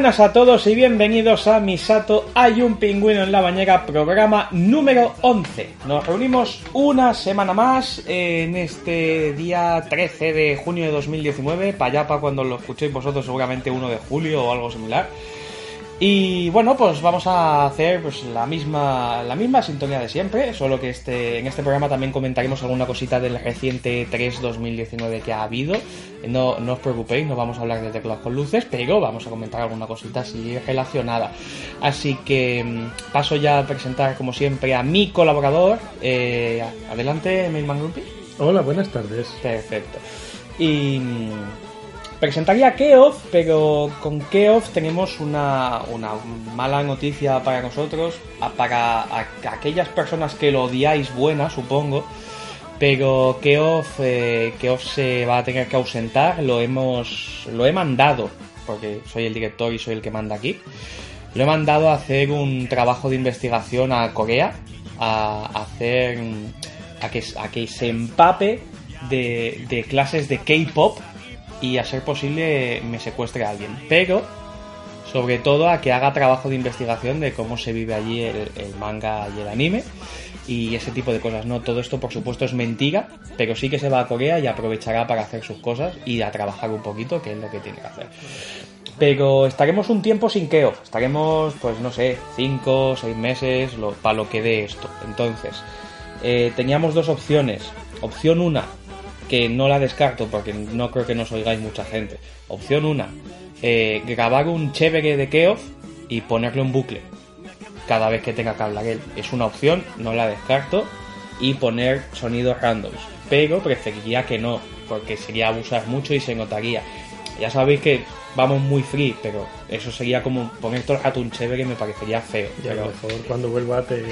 Buenas a todos y bienvenidos a Misato Hay un pingüino en la bañera, programa número 11. Nos reunimos una semana más en este día 13 de junio de 2019, para allá para cuando lo escuchéis vosotros seguramente 1 de julio o algo similar. Y bueno, pues vamos a hacer pues la misma la misma sintonía de siempre, solo que este en este programa también comentaremos alguna cosita del reciente 3 2019 que ha habido. No, no os preocupéis, no vamos a hablar de teclados con luces, pero vamos a comentar alguna cosita así relacionada. Así que mm, paso ya a presentar como siempre a mi colaborador. Eh, adelante, Mailman Grumpy. Hola, buenas tardes. Perfecto. Y mm, Presentaría Keof, pero con Keof tenemos una, mala noticia para nosotros, para aquellas personas que lo odiáis buena, supongo, pero Keof, eh, se va a tener que ausentar, lo hemos lo he mandado, porque soy el director y soy el que manda aquí, lo he mandado a hacer un trabajo de investigación a Corea, a, hacer, a que, a que se empape de, de clases de K-pop y a ser posible me secuestre a alguien. Pero, sobre todo, a que haga trabajo de investigación de cómo se vive allí el, manga y el anime y ese tipo de cosas. No, todo esto por supuesto es mentira, pero sí que se va a Corea y aprovechará para hacer sus cosas y a trabajar un poquito, que es lo que tiene que hacer. Pero estaremos un tiempo sin Keo, estaremos, pues no sé, 5 o 6 meses para lo que dé esto. Entonces, eh, teníamos dos opciones. Opción 1, que no la descarto porque no creo que nos oigáis mucha gente. Opción 1, eh, grabar un chévere de Keof y ponerle un bucle cada vez que tenga que hablar él. Es una opción, no la descarto. Y poner sonidos randoms. Pero preferiría que no, porque sería abusar mucho y se notaría. Ya sabéis que vamos muy free, pero eso sería como poner todo el rato un chévere me parecería feo. Ya, pero... mejor cuando vuelva te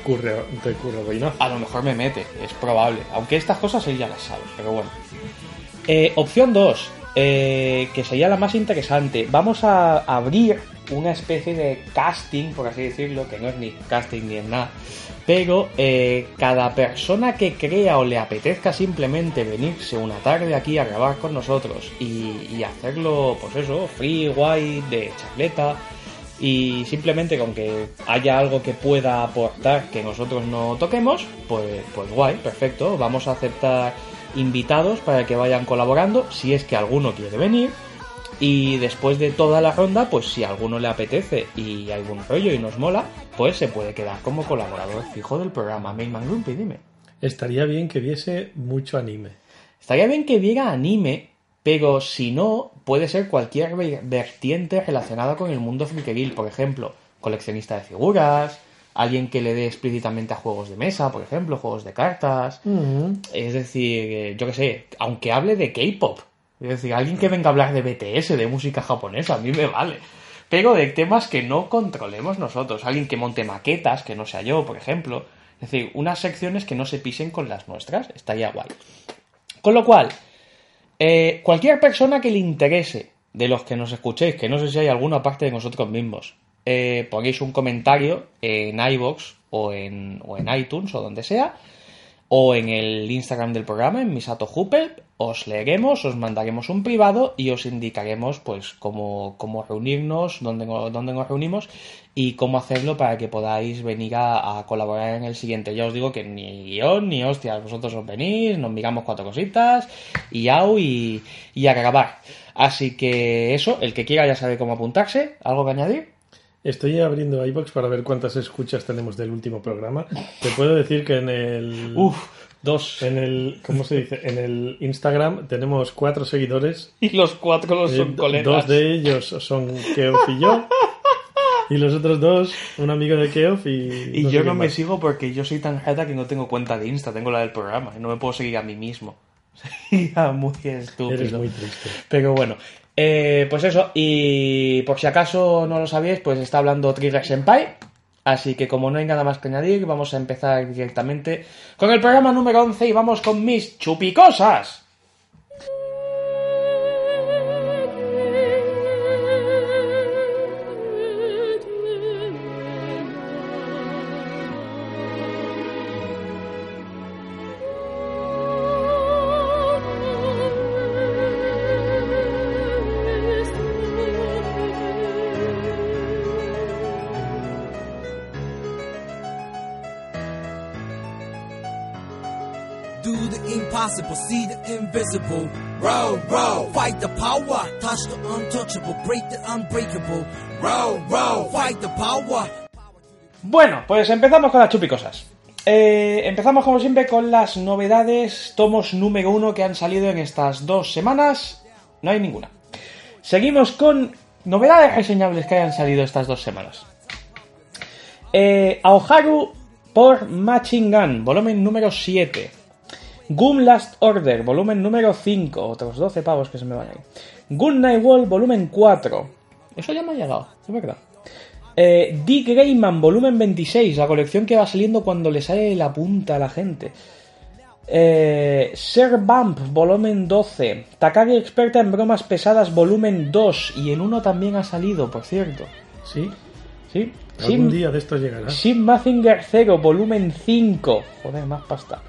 ocurre, te ocurre A lo mejor me mete, es probable. Aunque estas cosas él ya las sabe, pero bueno. Eh, opción 2, eh, que sería la más interesante. Vamos a abrir una especie de casting, por así decirlo, que no es ni casting ni es nada. Pero eh, cada persona que crea o le apetezca simplemente venirse una tarde aquí a grabar con nosotros y, hacerlo, pues eso, free, guay, de chacleta, y simplemente con que haya algo que pueda aportar que nosotros no toquemos, pues, pues guay, perfecto, vamos a aceptar invitados para que vayan colaborando si es que alguno quiere venir y después de toda la ronda, pues si a alguno le apetece y hay buen rollo y nos mola, pues se puede quedar como colaborador fijo del programa Mainman Grumpy, dime. Estaría bien que viese mucho anime. Estaría bien que viera anime, pero si no, puede ser cualquier vertiente relacionada con el mundo frikeville, por ejemplo, coleccionista de figuras, alguien que le dé explícitamente a juegos de mesa, por ejemplo, juegos de cartas. Es decir, eh, yo qué sé, aunque hable de K-pop. Es decir, alguien que venga a hablar de BTS, de música japonesa, a mí me vale. Pero de temas que no controlemos nosotros. Alguien que monte maquetas, que no sea yo, por ejemplo. Es decir, unas secciones que no se pisen con las nuestras. Estaría guay. Con lo cual, eh, cualquier persona que le interese de los que nos escuchéis, que no sé si hay alguna parte de nosotros mismos, eh, ponéis un comentario en iBox o en, o en iTunes o donde sea, o en el Instagram del programa, en Misato Hupel, os leeremos, os mandaremos un privado y os indicaremos pues cómo, cómo reunirnos, dónde, dónde, nos reunimos y cómo hacerlo para que podáis venir a, colaborar en el siguiente. Ya os digo que ni guion ni hostias, vosotros os venís, nos miramos cuatro cositas y yao y, y a grabar. Así que eso, el que quiera ya sabe cómo apuntarse. ¿Algo que añadir? Estoy abriendo iBox para ver cuántas escuchas tenemos del último programa. Te puedo decir que en el. Uf, dos. En el. ¿Cómo se dice? En el Instagram tenemos cuatro seguidores. Y los cuatro los Eh, son colegas. dos de ellos son Keof y yo. Y los otros dos, un amigo de Keof y. Y no yo no me más. sigo porque yo soy tan jeta que no tengo cuenta de Insta, tengo la del programa y no me puedo seguir a mí mismo. Sería muy estúpido. Eres muy triste. Pero bueno, eh, pues eso, y por si acaso no lo sabíais, pues está hablando Trigger Senpai. Así que como no hay nada más que añadir, vamos a empezar directamente con el programa número 11 y vamos con mis chupicosas. See the invisible. Fight the power, touch the untouchable, break the unbreakable. Fight the power. Bueno, pues empezamos con las chupicosas. Eh, empezamos como siempre con las novedades, tomos número uno que han salido en estas dos semanas. No hay ninguna. Seguimos con novedades reseñables que hayan salido estas dos semanas. Eh, Aoharu por Matching Gun, volumen número 7. Goom Last Order, volumen número 5. Otros 12 pavos que se me van ahí. Good Night Wall, volumen 4. Eso ya me ha llegado, es verdad. Eh, Dick Grayman, volumen 26, la colección que va saliendo cuando le sale la punta a la gente. Eh, Sir Bump, volumen 12. Takagi experta en bromas pesadas, volumen 2. Y en uno también ha salido, por cierto. Sí, ¿Sí? algún Sim- día de esto llegará. Sim Mazinger 0, volumen 5. Joder, más pasta.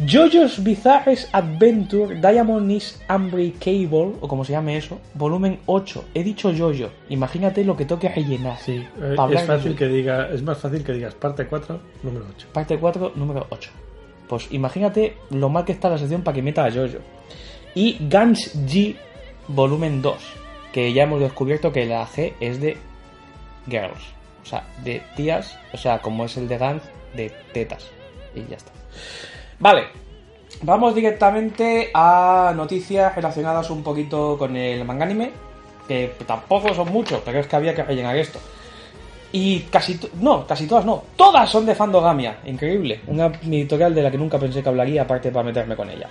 JoJo's Bizarres Adventure Diamond is Unbreakable, o como se llame eso, volumen 8. He dicho JoJo. Imagínate lo que toque rellenar. Sí, eh, es fácil que diga, es más fácil que digas parte 4, número 8. Parte 4, número 8. Pues imagínate lo mal que está la sección para que meta a Jojo. Y Guns G, volumen 2. Que ya hemos descubierto que la G es de girls. O sea, de tías. O sea, como es el de Guns, de tetas. Y ya está. Vale. Vamos directamente a noticias relacionadas un poquito con el manga anime. Que tampoco son muchos, pero es que había que rellenar esto. Y casi, no, casi todas no, todas son de Fandogamia, increíble. Una editorial de la que nunca pensé que hablaría, aparte para meterme con ella.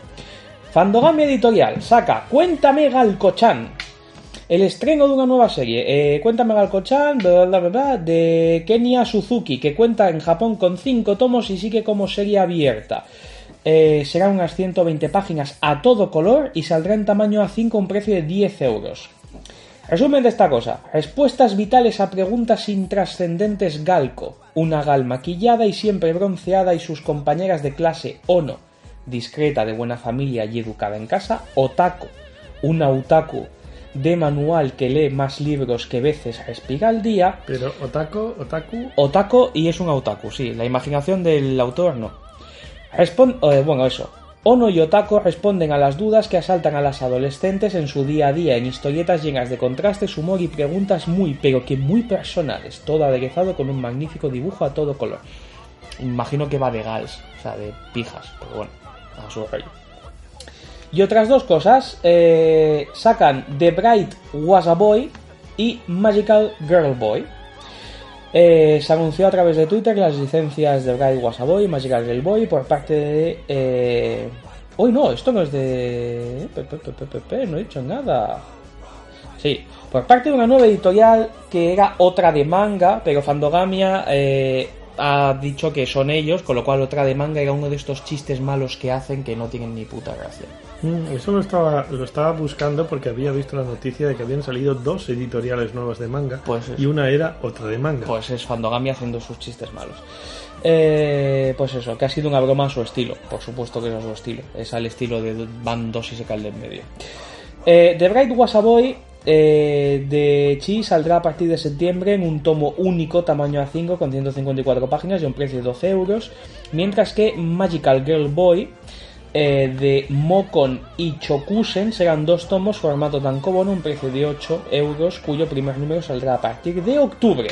Fandogamia Editorial saca Cuéntame Galcochan, el estreno de una nueva serie. Eh, Cuéntame Galcochan, bla, bla, bla, bla, de Kenya Suzuki, que cuenta en Japón con 5 tomos y sigue como serie abierta. Eh, serán unas 120 páginas a todo color y saldrá en tamaño A5 a un precio de 10 euros. Resumen de esta cosa. Respuestas vitales a preguntas intrascendentes Galco. Una gal maquillada y siempre bronceada y sus compañeras de clase Ono. Discreta, de buena familia y educada en casa. Otaku. Una otaku de manual que lee más libros que veces respira al día. Pero Otaku, Otaku, Otaku y es un otaku, sí. La imaginación del autor no. Respon- eh, bueno, eso. Ono y Otaku responden a las dudas que asaltan a las adolescentes en su día a día en historietas llenas de contrastes, humor y preguntas muy, pero que muy personales, todo aderezado con un magnífico dibujo a todo color. Imagino que va de gals, o sea, de pijas, pero bueno, a su rollo. Y otras dos cosas, eh, sacan The Bright Was a Boy y Magical Girl Boy. Eh, se anunció a través de Twitter las licencias de Bright Was a Boy y Magical Girl Boy por parte de... Eh... Uy, no, esto no es de... No he dicho nada. Sí, por parte de una nueva editorial que era otra de manga, pero Fandogamia eh, ha dicho que son ellos, con lo cual otra de manga era uno de estos chistes malos que hacen que no tienen ni puta gracia. Mm, Eso lo estaba, lo estaba buscando porque había visto la noticia de que habían salido dos editoriales nuevas de manga Pues y una era otra de manga. Pues es Fandogamia haciendo sus chistes malos. Eh, pues eso, que ha sido una broma a su estilo. Por supuesto que es a su estilo. Es al estilo de van dos y se cae en medio. Eh, The Bright Was a Boy eh, de Chi saldrá a partir de septiembre en un tomo único tamaño A5 con 154 páginas y un precio de 12 euros. Mientras que Magical Girl Boy eh, de Mokon y Chokusen serán dos tomos formato Tankobono, un precio de 8 euros, cuyo primer número saldrá a partir de octubre.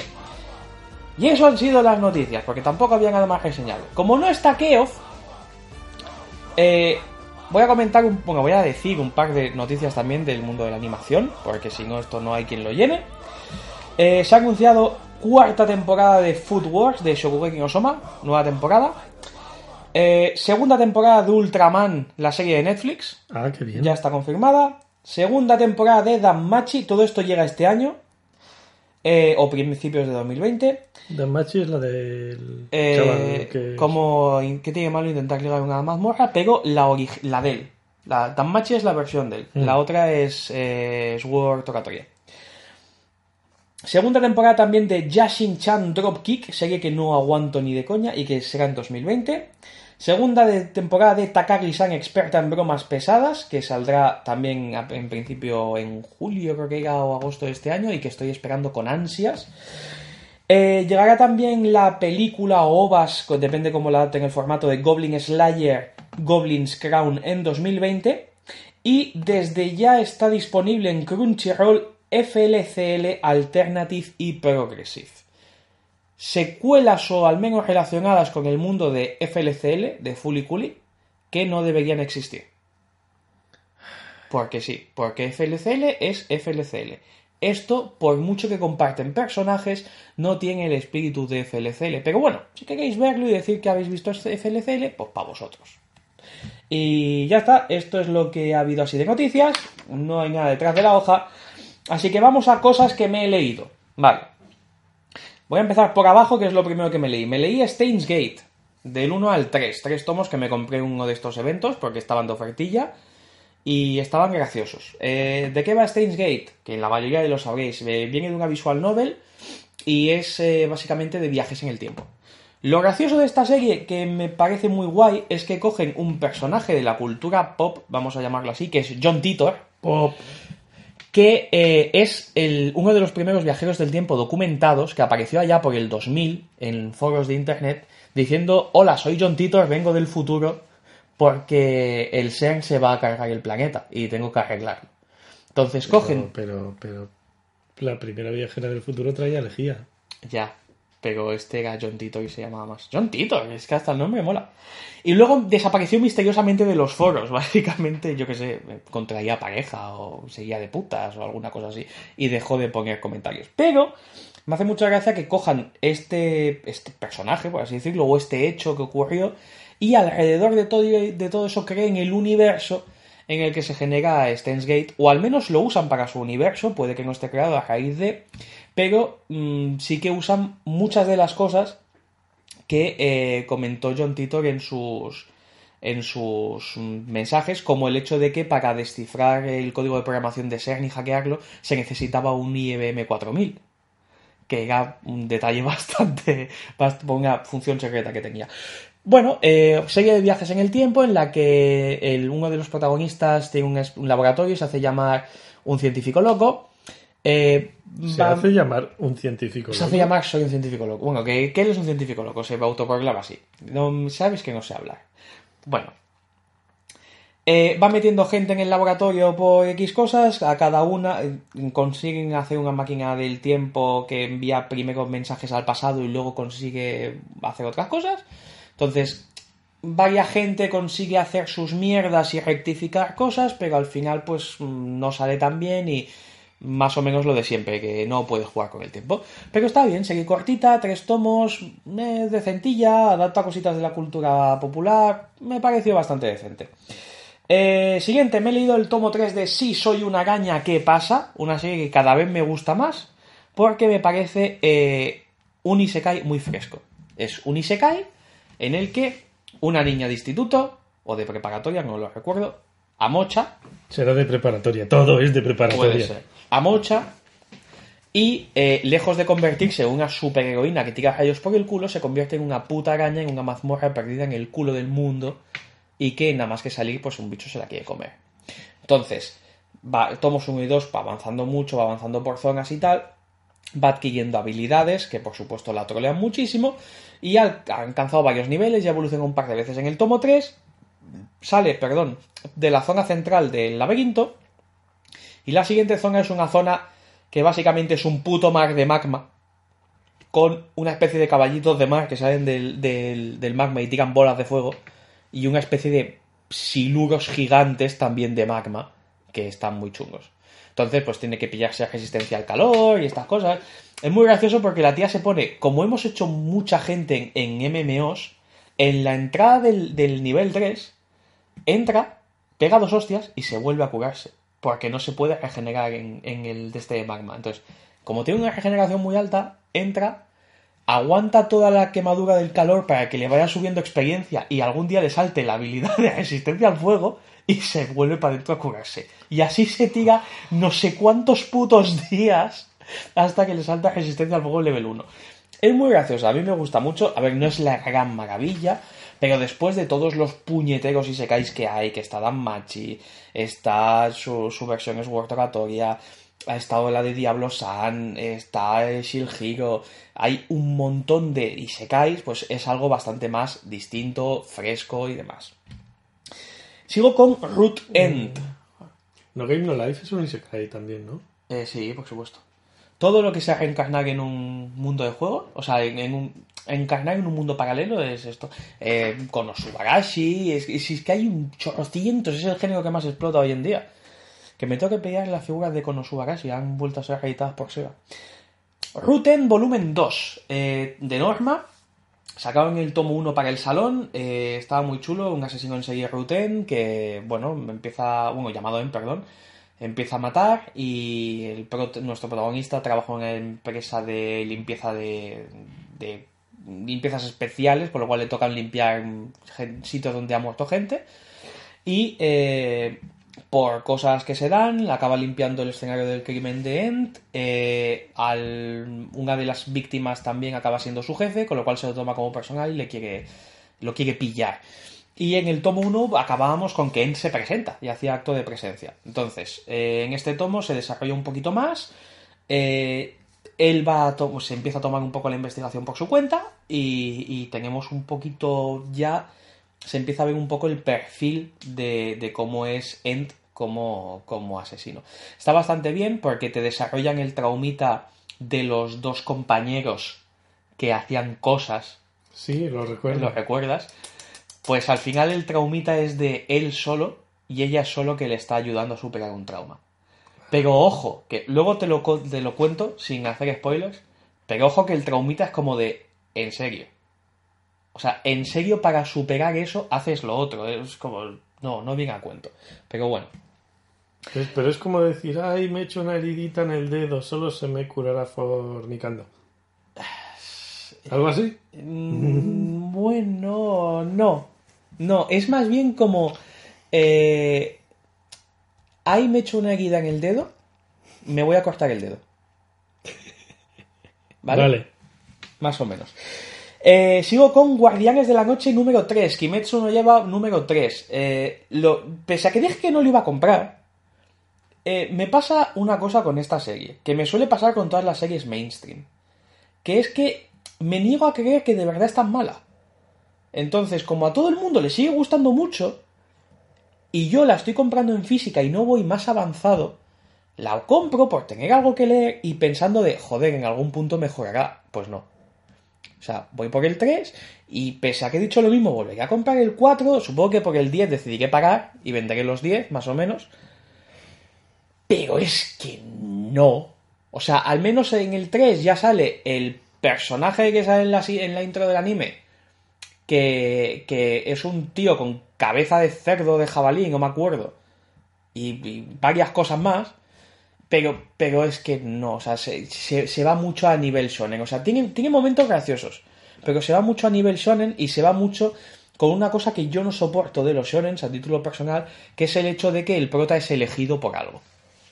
Y eso han sido las noticias, porque tampoco había nada más reseñado. Como no está Keof, eh, voy a comentar, un, bueno, voy a decir un par de noticias también del mundo de la animación, porque si no, esto no hay quien lo llene. Eh, se ha anunciado cuarta temporada de Food Wars de Shokugeki no Soma, nueva temporada. Eh, segunda temporada de Ultraman, la serie de Netflix, Ah, qué bien. ya está confirmada. Segunda temporada de Danmachi, todo esto llega este año. eh, o principios de 2020. Danmachi es la del Eh, chaval que... como que tiene malo intentar llegar a una mazmorra, pero la, la de él. La Danmachi es la versión de él. Mm. La otra es eh, Sword. Segunda temporada también de Yashin Chan Dropkick, serie que no aguanto ni de coña y que será en 2020. Segunda temporada de Takagi-san, experta en bromas pesadas, que saldrá también en principio en julio, creo que era, o agosto de este año, y que estoy esperando con ansias. Eh, llegará también la película o ovas, depende cómo la adapten el formato de Goblin Slayer, Goblin's Crown en 2020. Y desde ya está disponible en Crunchyroll FLCL Alternative y Progressive. Secuelas o al menos relacionadas con el mundo de FLCL, de Fully Cooly, que no deberían existir. Porque sí, porque FLCL es FLCL. Esto, por mucho que comparten personajes, no tiene el espíritu de FLCL. Pero bueno, si queréis verlo y decir que habéis visto FLCL, pues para vosotros. Y ya está, esto es lo que ha habido así de noticias. No hay nada detrás de la hoja. Así que vamos a cosas que me he leído. Vale. Voy a empezar por abajo, que es lo primero que me leí. Me leí Steins Gate, del 1 al 3. Tres tomos que me compré en uno de estos eventos porque estaban de ofertilla y estaban graciosos. Eh, ¿De qué va Steins Gate? Que la mayoría de lo sabréis. Eh, viene de una visual novel y es eh, básicamente de viajes en el tiempo. Lo gracioso de esta serie, que me parece muy guay, es que cogen un personaje de la cultura pop, vamos a llamarlo así, que es John Titor, Pop. Que eh, es el- uno de los primeros viajeros del tiempo documentados que apareció allá por el 2000 en foros de internet diciendo, hola, soy John Titor, vengo del futuro porque el CERN se va a cargar el planeta y tengo que arreglarlo. Entonces cogen... Pero, pero, pero la primera viajera del futuro traía lejía. Ya, pero este era John Titor y se llamaba más. John Titor, es que hasta el nombre mola. Y luego desapareció misteriosamente de los foros, básicamente, yo que sé, contraía pareja o seguía de putas o alguna cosa así, y dejó de poner comentarios. Pero me hace mucha gracia que cojan este, este personaje, por así decirlo, o este hecho que ocurrió, y alrededor de todo, de todo eso creen el universo en el que se genera Steins Gate, o al menos lo usan para su universo, puede que no esté creado a raíz de, pero mm, sí que usan muchas de las cosas que eh, comentó John Titor en sus en sus mm, mensajes, como el hecho de que para descifrar el código de programación de CERN y hackearlo se necesitaba un IBM 4000 que era un detalle bastante, bast- una función secreta que tenía. Bueno, eh, serie de viajes en el tiempo en la que uno de los protagonistas tiene un, un laboratorio y se hace llamar un científico loco. Eh, Se va- hace llamar un científico. se loco. hace llamar soy un científico loco. Bueno, que, que él es un científico loco, se autoproclama así. No, Sabes que no sé hablar. Bueno. Eh, va metiendo gente en el laboratorio por X cosas, a cada una eh, consiguen hacer una máquina del tiempo que envía primero mensajes al pasado y luego consigue hacer otras cosas. Entonces, varias gente consigue hacer sus mierdas y rectificar cosas, pero al final pues mm, no sale tan bien y más o menos lo de siempre, que no puedes jugar con el tiempo. Pero está bien, sigue cortita, tres tomos, eh, decentilla, adapta cositas de la cultura popular, me pareció bastante decente. Eh, siguiente, me he leído el tomo 3 de Sí, soy una araña, ¿qué pasa? Una serie que cada vez me gusta más porque me parece eh, un isekai muy fresco. Es un isekai en el que una niña de instituto o de preparatoria, no lo recuerdo, amocha, Será de preparatoria. Todo es de puede preparatoria. Ser, amocha y eh, lejos de convertirse en una superheroína que tira rayos por el culo, se convierte en una puta araña, en una mazmorra perdida en el culo del mundo y que nada más que salir, pues un bicho se la quiere comer. Entonces, va, tomos 1 y 2 va avanzando mucho, va avanzando por zonas y tal, va adquiriendo habilidades que por supuesto la trolean muchísimo y ha, alcanzado varios niveles y evoluciona un par de veces. En el tomo 3 sale, perdón, de la zona central del laberinto y la siguiente zona es una zona que básicamente es un puto mar de magma con una especie de caballitos de mar que salen del, del, magma y tiran bolas de fuego, y una especie de siluros gigantes también de magma, que están muy chungos. Entonces, pues tiene que pillarse resistencia al calor y estas cosas. Es muy gracioso porque la tía se pone, como hemos hecho mucha gente en, en MMOs, en la entrada del, del nivel 3, entra, pega dos hostias y se vuelve a curarse. Porque no se puede regenerar en, el de este magma. Entonces, como tiene una regeneración muy alta, entra, aguanta toda la quemadura del calor para que le vaya subiendo experiencia y algún día le salte la habilidad de resistencia al fuego y se vuelve para adentro a curarse. Y así se tira no sé cuántos putos días hasta que le salta resistencia al fuego level 1. Es muy gracioso, a mí me gusta mucho. A ver, no es la gran maravilla, pero después de todos los puñeteros y secáis que hay, que está Danmachi, está su, su versión Sword Oratoria, ha estado la de Diablo San, está Shield Hero, hay un montón de Isekais, pues es algo bastante más distinto, fresco y demás. Sigo con Root End. No Game No Life es un Isekai también, ¿no? Eh, sí, por supuesto. Todo lo que sea reencarnar en un mundo de juego, o sea, en, en un, encarnar en un mundo paralelo es esto. Eh, con Osubarashi, es, es, es que hay un chorrocientos, es el género que más explota hoy en día. Que me tengo que pegar las figuras de Konosubarashi, han vuelto a ser editadas por Sega. Ruten Volumen 2, eh, de Norma. Sacaron el tomo 1 para el salón, eh, estaba muy chulo, un asesino en serie Ruten que, bueno, empieza, bueno, llamado en, perdón, empieza a matar y el nuestro protagonista trabaja en una empresa de limpieza de, de limpiezas especiales, por lo cual le tocan limpiar sitios donde ha muerto gente y eh, por cosas que se dan, acaba limpiando el escenario del crimen de End. eh, al, una de las víctimas también acaba siendo su jefe, con lo cual se lo toma como personal y le quiere, lo quiere pillar. Y en el tomo 1 acabábamos con que End se presenta y hacía acto de presencia. Entonces, eh, en este tomo se desarrolla un poquito más. eh, él va a se empieza a tomar un poco la investigación por su cuenta y, y tenemos un poquito ya se empieza a ver un poco el perfil de, de cómo es End como, como asesino. Está bastante bien porque te desarrollan el traumita de los dos compañeros que hacían cosas, Sí, lo recuerdo. ¿lo recuerdas? Pues al final el traumita es de él solo y ella solo que le está ayudando a superar un trauma. Pero ojo, que luego te lo, te lo cuento sin hacer spoilers, pero ojo que el traumita es como de, en serio. O sea, en serio para superar eso haces lo otro. Es como, no, no viene a cuento. Pero bueno, Es- pero es como decir, ay, me he hecho una heridita en el dedo, solo se me curará fornicando. ¿Algo así? Mm, Bueno, no. No, es más bien como. Eh, ahí me echo una herida en el dedo. Me voy a cortar el dedo. ¿Vale? Más o menos. Eh, sigo con Guardianes de la Noche número 3. Kimetsu no lleva número 3. Eh, lo, pese a que dije que no lo iba a comprar, eh, me pasa una cosa con esta serie, que me suele pasar con todas las series mainstream. Que es que me niego a creer que de verdad es tan mala. Entonces, como a todo el mundo le sigue gustando mucho, y yo la estoy comprando en física y no voy más avanzado, la compro por tener algo que leer y pensando de, joder, en algún punto mejorará. Pues no. O sea, voy por el 3 y pese a que he dicho lo mismo, volveré a comprar el 4. Supongo que por el 10 decidiré pagar y venderé los 10, más o menos. Pero es que no. O sea, al menos en el 3 ya sale el personaje que sale en la, en la intro del anime. Que, que es un tío con cabeza de cerdo de jabalí, no me acuerdo. Y, varias cosas más. Pero, pero es que no, o sea, se, se- va mucho a nivel shonen. O sea, tiene, tiene momentos graciosos, pero se va mucho a nivel shonen y se va mucho con una cosa que yo no soporto de los shonen a título personal, que es el hecho de que el prota es elegido por algo.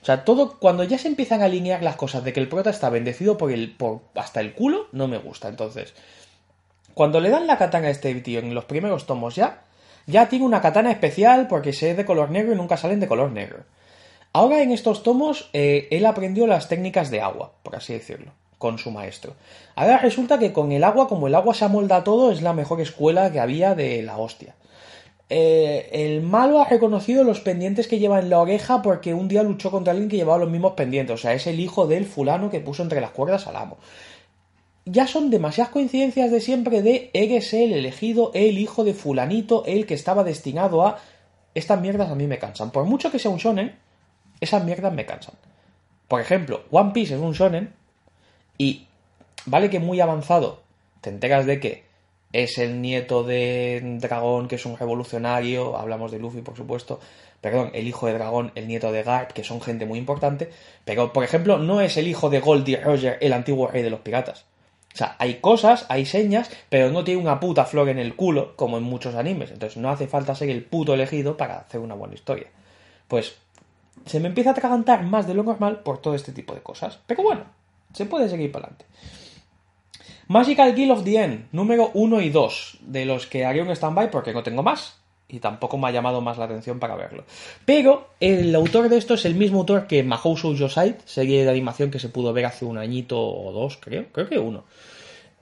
O sea, todo, cuando ya se empiezan a alinear las cosas de que el prota está bendecido por el, por hasta el culo, no me gusta. Entonces, cuando le dan la katana a este tío en los primeros tomos ya, ya tiene una katana especial porque se es de color negro y nunca salen de color negro. Ahora en estos tomos eh, él aprendió las técnicas de agua, por así decirlo, con su maestro. Ahora resulta que con el agua, como el agua se amolda todo, es la mejor escuela que había de la hostia. Eh, el malo ha reconocido los pendientes que lleva en la oreja porque un día luchó contra alguien que llevaba los mismos pendientes. O sea, es el hijo del fulano que puso entre las cuerdas al amo. Ya son demasiadas coincidencias de siempre de eres el elegido, el hijo de fulanito, el que estaba destinado a... Estas mierdas a mí me cansan. Por mucho que sea un shonen, esas mierdas me cansan. Por ejemplo, One Piece es un shonen y vale que muy avanzado te enteras de que es el nieto de Dragón, que es un revolucionario, hablamos de Luffy, por supuesto, perdón, el hijo de Dragón, el nieto de Garp, que son gente muy importante, pero, por ejemplo, no es el hijo de Goldie Roger, el antiguo rey de los piratas. O sea, hay cosas, hay señas, pero no tiene una puta flor en el culo, como en muchos animes. Entonces no hace falta ser el puto elegido para hacer una buena historia. Pues se me empieza a atragantar más de lo normal por todo este tipo de cosas. Pero bueno, se puede seguir para adelante. Magical Kill of the End, número 1 y 2, de los que haré un stand-by porque no tengo más y tampoco me ha llamado más la atención para verlo. Pero el autor de esto es el mismo autor que Mahou Shoujo Side, serie de animación que se pudo ver hace un añito o dos, creo, creo que uno.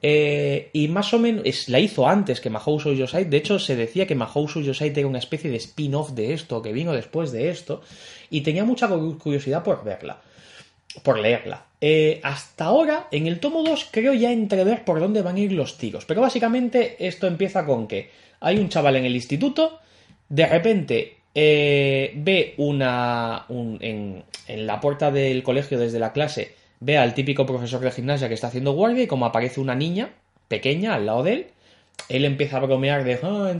Eh, y más o menos es, la hizo antes que Mahou Shoujo Side. De hecho, se decía que Mahou Shoujo Side era una especie de spin-off de esto, que vino después de esto. Y tenía mucha curiosidad por verla por leerla. Eh, hasta ahora, en el tomo 2, creo ya entrever por dónde van a ir los tiros. Pero básicamente esto empieza con que hay un chaval en el instituto, de repente eh, ve una. en, la puerta del colegio desde la clase, ve al típico profesor de gimnasia que está haciendo guardia y como aparece una niña pequeña al lado de él, él empieza a bromear de, ah,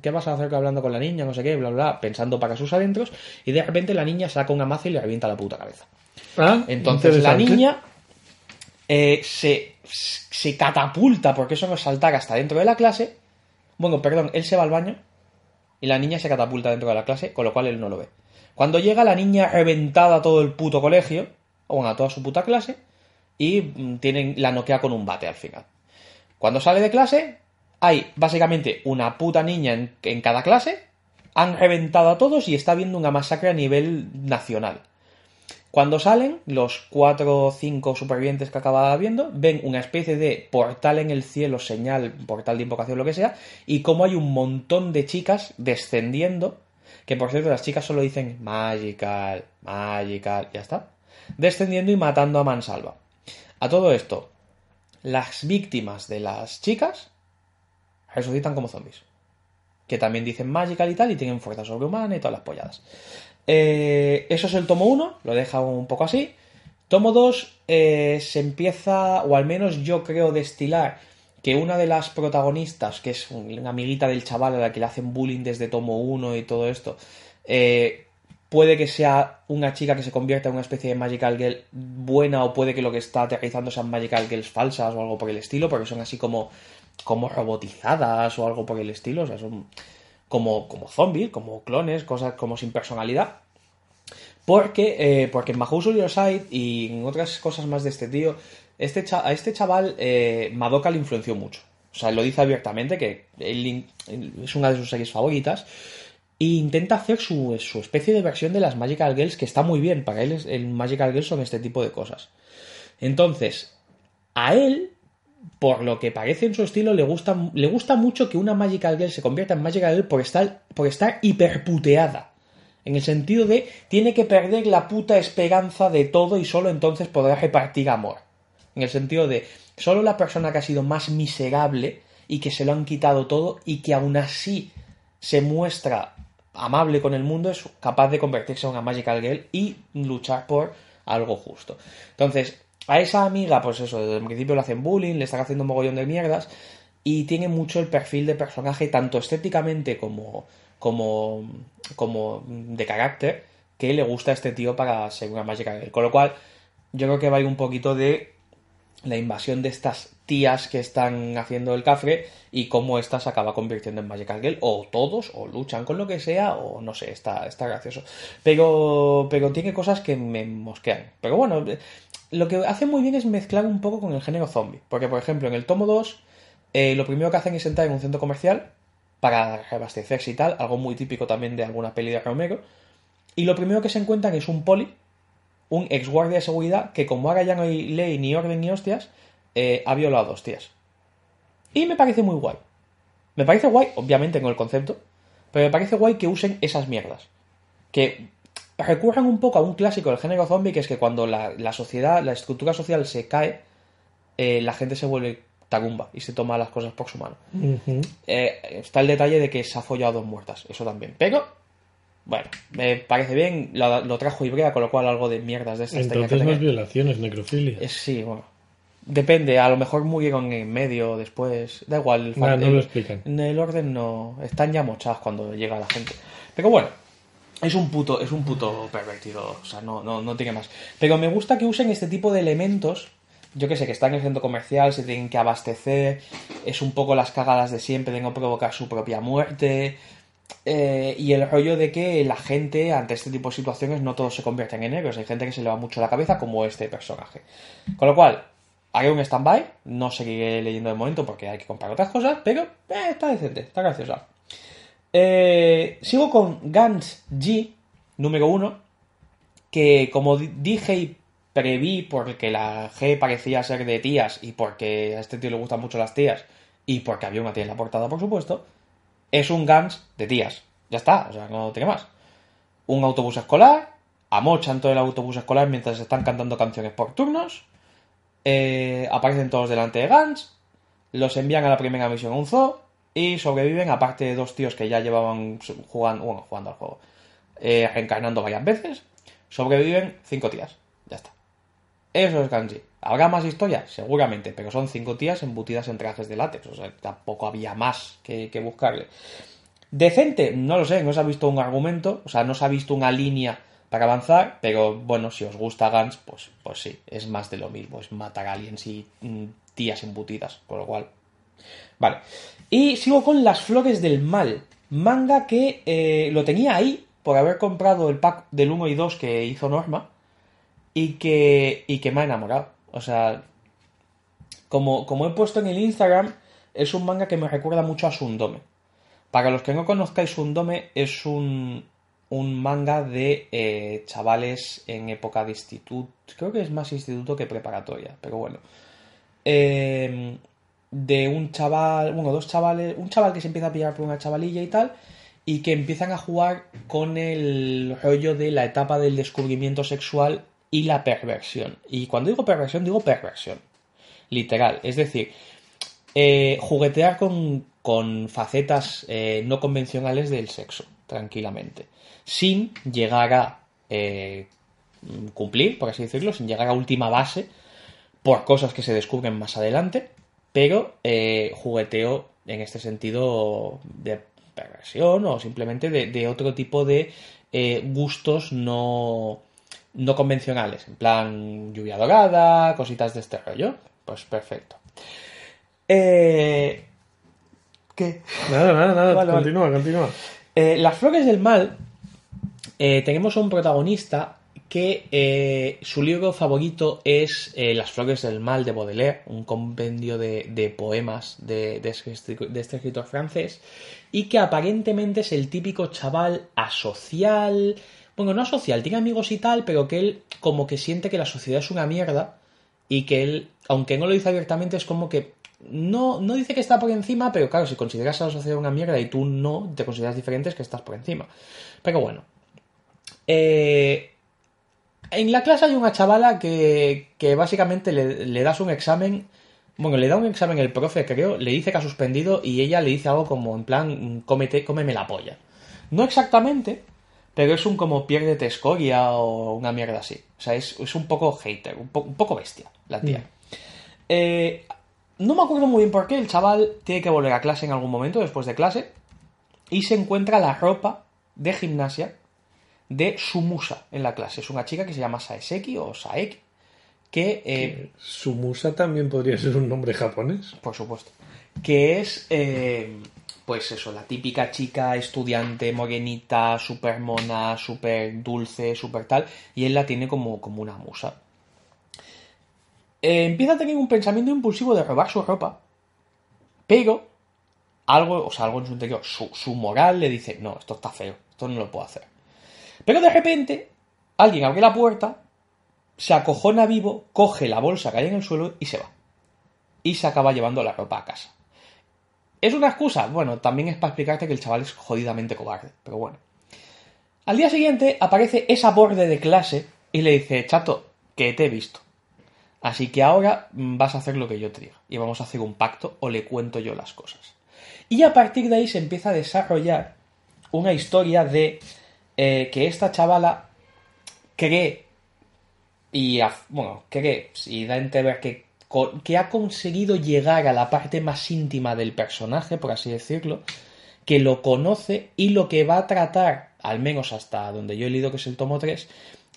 ¿qué vas a hacer hablando con la niña? No sé qué, bla, bla, pensando para sus adentros, y de repente la niña saca una maza y le revienta la puta cabeza. Ah, Entonces la niña eh, se, se catapulta, porque eso no es saltar hasta dentro de la clase. Bueno, perdón, él se va al baño y la niña se catapulta dentro de la clase, con lo cual él no lo ve. Cuando llega la niña reventada a todo el puto colegio, o bueno, a toda su puta clase, y mm, tienen, la noquea con un bate al final. Cuando sale de clase, hay básicamente una puta niña en, en cada clase, han reventado a todos y está habiendo una masacre a nivel nacional. Cuando salen, los cuatro o cinco supervivientes que acababa viendo ven una especie de portal en el cielo, señal, portal de invocación, lo que sea, y como hay un montón de chicas descendiendo, que por cierto las chicas solo dicen magical, magical, ya está, descendiendo y matando a mansalva. A todo esto, las víctimas de las chicas resucitan como zombies, que también dicen magical y tal, y tienen fuerza sobrehumana y todas las polladas. Eh, eso es el tomo 1, lo deja un poco así. Tomo 2 eh, se empieza, o al menos yo creo destilar, que una de las protagonistas, que es una amiguita del chaval a la que le hacen bullying desde tomo 1 y todo esto, eh, puede que sea una chica que se convierta en una especie de Magical Girl buena o puede que lo que está aterrizando sean Magical Girls falsas o algo por el estilo, porque son así como, como robotizadas o algo por el estilo, o sea, son como, como zombies, como clones, cosas como sin personalidad. Porque, eh, porque en Mahou Your Side y en otras cosas más de este tío, este a este chaval eh, Madoka le influenció mucho. O sea, lo dice abiertamente que él, es una de sus series favoritas. E intenta hacer su, su, especie de versión de las Magical Girls, que está muy bien. Para él, el Magical Girls son este tipo de cosas. Entonces, a él por lo que parece en su estilo, le gusta, le gusta mucho que una Magical Girl se convierta en Magical Girl por estar, por estar hiperputeada. En el sentido de, tiene que perder la puta esperanza de todo y solo entonces podrá repartir amor. En el sentido de, solo la persona que ha sido más miserable y que se lo han quitado todo y que aún así se muestra amable con el mundo es capaz de convertirse en una Magical Girl y luchar por algo justo. Entonces, a esa amiga, pues eso, desde el principio le hacen bullying, le están haciendo un mogollón de mierdas y tiene mucho el perfil de personaje, tanto estéticamente como, como, como de carácter, que le gusta a este tío para ser una Girl. Con lo cual, yo creo que va a ir un poquito de la invasión de estas tías que están haciendo el cafre y cómo esta se acaba convirtiendo en Magical Girl, o todos, o luchan con lo que sea, o no sé, está, está gracioso. Pero, pero tiene cosas que me mosquean. Pero bueno, lo que hace muy bien es mezclar un poco con el género zombie. Porque, por ejemplo, en el tomo 2, eh, lo primero que hacen es entrar en un centro comercial para reabastecerse y tal, algo muy típico también de alguna peli de Romero. Y lo primero que se encuentran es un poli, un ex guardia de seguridad, que como ahora ya no hay ley, ni orden, ni hostias, eh, ha violado a dos tías. Y me parece muy guay. Me parece guay, obviamente, con el concepto, pero me parece guay que usen esas mierdas. Que recurran un poco a un clásico del género zombie, que es que cuando la, sociedad, la estructura social se cae, eh, la gente se vuelve tagumba y se toma las cosas por su mano. Eh, está el detalle de que se ha follado a dos muertas, eso también. Pero, bueno, me parece bien, lo, lo trajo Ibrea, con lo cual algo de mierdas de tenía que Entonces no es tener. violación, es necrofilia. Es- sí, bueno. Depende, a lo mejor murieron en medio, después. Da igual. el Nah, no el- lo explican. En el orden no. Están ya mochadas cuando llega la gente. Pero bueno. Es un puto, es un puto pervertido. O sea, no, no, no tiene más. Pero me gusta que usen este tipo de elementos. Yo que sé, que están en el centro comercial, se tienen que abastecer. Es un poco las cagadas de siempre, de no provocar su propia muerte. Eh, y el rollo de que la gente, ante este tipo de situaciones, no todos se convierten en héroes. Hay gente que se le va mucho la cabeza, como este personaje. Con lo cual, haré un stand-by. No seguiré leyendo de momento porque hay que comprar otras cosas, pero eh, está decente, está graciosa. Eh, sigo con Gans G, número 1, que como di- dije y preví porque la G parecía ser de tías y porque a este tío le gustan mucho las tías y porque había una tía en la portada, por supuesto, es un Gans de tías. Ya está, o sea, no tiene más. Un autobús escolar, amochan todo el autobús escolar mientras están cantando canciones por turnos, eh, aparecen todos delante de Gans, los envían a la primera misión a un zoo y sobreviven, aparte de dos tíos que ya llevaban jugando, bueno, jugando al juego, eh, reencarnando varias veces, sobreviven cinco tías. Ya está. Eso es Ganji. ¿Habrá más historia? Seguramente, pero son cinco tías embutidas en trajes de látex, o sea, tampoco había más que, buscarle. Decente, no lo sé, no se ha visto un argumento, o sea, no se ha visto una línea para avanzar, pero bueno, si os gusta Gans, pues, pues sí, es más de lo mismo, es matar aliens y mm, tías embutidas, con lo cual. Vale. Y sigo con Las Flores del Mal, manga que eh, lo tenía ahí por haber comprado el pack del 1 y 2 que hizo Norma y que, y que me ha enamorado. O sea, como, como he puesto en el Instagram, es un manga que me recuerda mucho a Sundome. Para los que no conozcáis Sundome, es un, un manga de eh, chavales en época de instituto. Creo que es más instituto que preparatoria, pero bueno. Eh, de un chaval, bueno, dos chavales, un chaval que se empieza a pillar por una chavalilla y tal, y que empiezan a jugar con el rollo de la etapa del descubrimiento sexual y la perversión. Y cuando digo perversión, digo perversión. Literal. Es decir, eh, juguetear con, con facetas eh, no convencionales del sexo, tranquilamente. Sin llegar a eh, cumplir, por así decirlo, sin llegar a última base, por cosas que se descubren más adelante, pero eh, jugueteo en este sentido de perversión o simplemente de, de otro tipo de gustos no, no convencionales, en plan lluvia dorada, cositas de este rollo. Pues perfecto. Eh, ¿Qué? Nada, nada, nada. Vale, vale. continúa, continúa. Eh, Las Flores del Mal, eh, tenemos a un protagonista que eh, su libro favorito es Las Flores del Mal de Baudelaire, un compendio de, de poemas de, de este, de este escritor francés, y que aparentemente es el típico chaval asocial, bueno, no asocial, tiene amigos y tal, pero que él como que siente que la sociedad es una mierda y que él, aunque no lo dice abiertamente, es como que no, no dice que está por encima, pero claro, si consideras a la sociedad una mierda y tú no te consideras diferente, es que estás por encima. Pero bueno. Eh, en la clase hay una chavala que, que básicamente le, le das un examen. Bueno, le da un examen el profe, creo, le dice que ha suspendido y ella le dice algo como en plan, cómete, cómeme la polla. No exactamente, pero es un como piérdete escoria o una mierda así. O sea, es, es un poco hater, un, po- un poco bestia, la tía. Eh, no me acuerdo muy bien por qué el chaval tiene que volver a clase en algún momento después de clase y se encuentra la ropa de gimnasia de su musa en la clase. Es una chica que se llama Saeseki o Saeki, que, eh, Su musa también podría ser un nombre japonés. por supuesto, que es, eh, pues eso, la típica chica estudiante morenita, súper mona, súper dulce, súper tal, y él la tiene como, como una musa. Eh, empieza a tener un pensamiento impulsivo de robar su ropa, pero algo, o sea, algo en su interior, su, su moral le dice, no, esto está feo, esto no lo puedo hacer. Pero de repente, alguien abre la puerta, se acojona vivo, coge la bolsa que hay en el suelo y se va. Y se acaba llevando la ropa a casa. ¿Es una excusa? Bueno, también es para explicarte que el chaval es jodidamente cobarde, pero bueno. Al día siguiente aparece esa borde de clase y le dice, chato, que te he visto. Así que ahora vas a hacer lo que yo te diga. Y vamos a hacer un pacto o le cuento yo las cosas. Y a partir de ahí se empieza a desarrollar una historia de eh, que esta chavala cree y bueno, cree y da a entender que, que ha conseguido llegar a la parte más íntima del personaje, por así decirlo, que lo conoce y lo que va a tratar, al menos hasta donde yo he leído que es el tomo 3,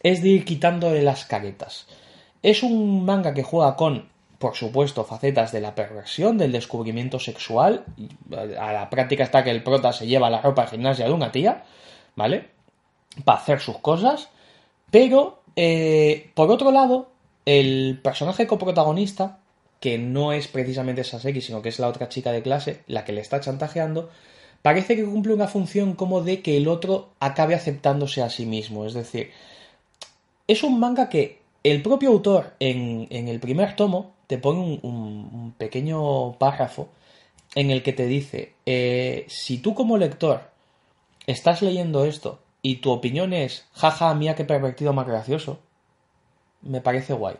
es de ir quitándole las caretas. Es un manga que juega con, por supuesto, facetas de la perversión, del descubrimiento sexual. A la práctica está que el prota se lleva la ropa de gimnasia de una tía, ¿vale? Para hacer sus cosas. Pero, eh, por otro lado, el personaje coprotagonista, que no es precisamente Saseki, sino que es la otra chica de clase, la que le está chantajeando, parece que cumple una función como de que el otro acabe aceptándose a sí mismo. Es decir, es un manga que el propio autor en, el primer tomo te pone un pequeño párrafo en el que te dice, eh, si tú como lector estás leyendo esto y tu opinión es, jaja, mía, qué pervertido más gracioso, me parece guay.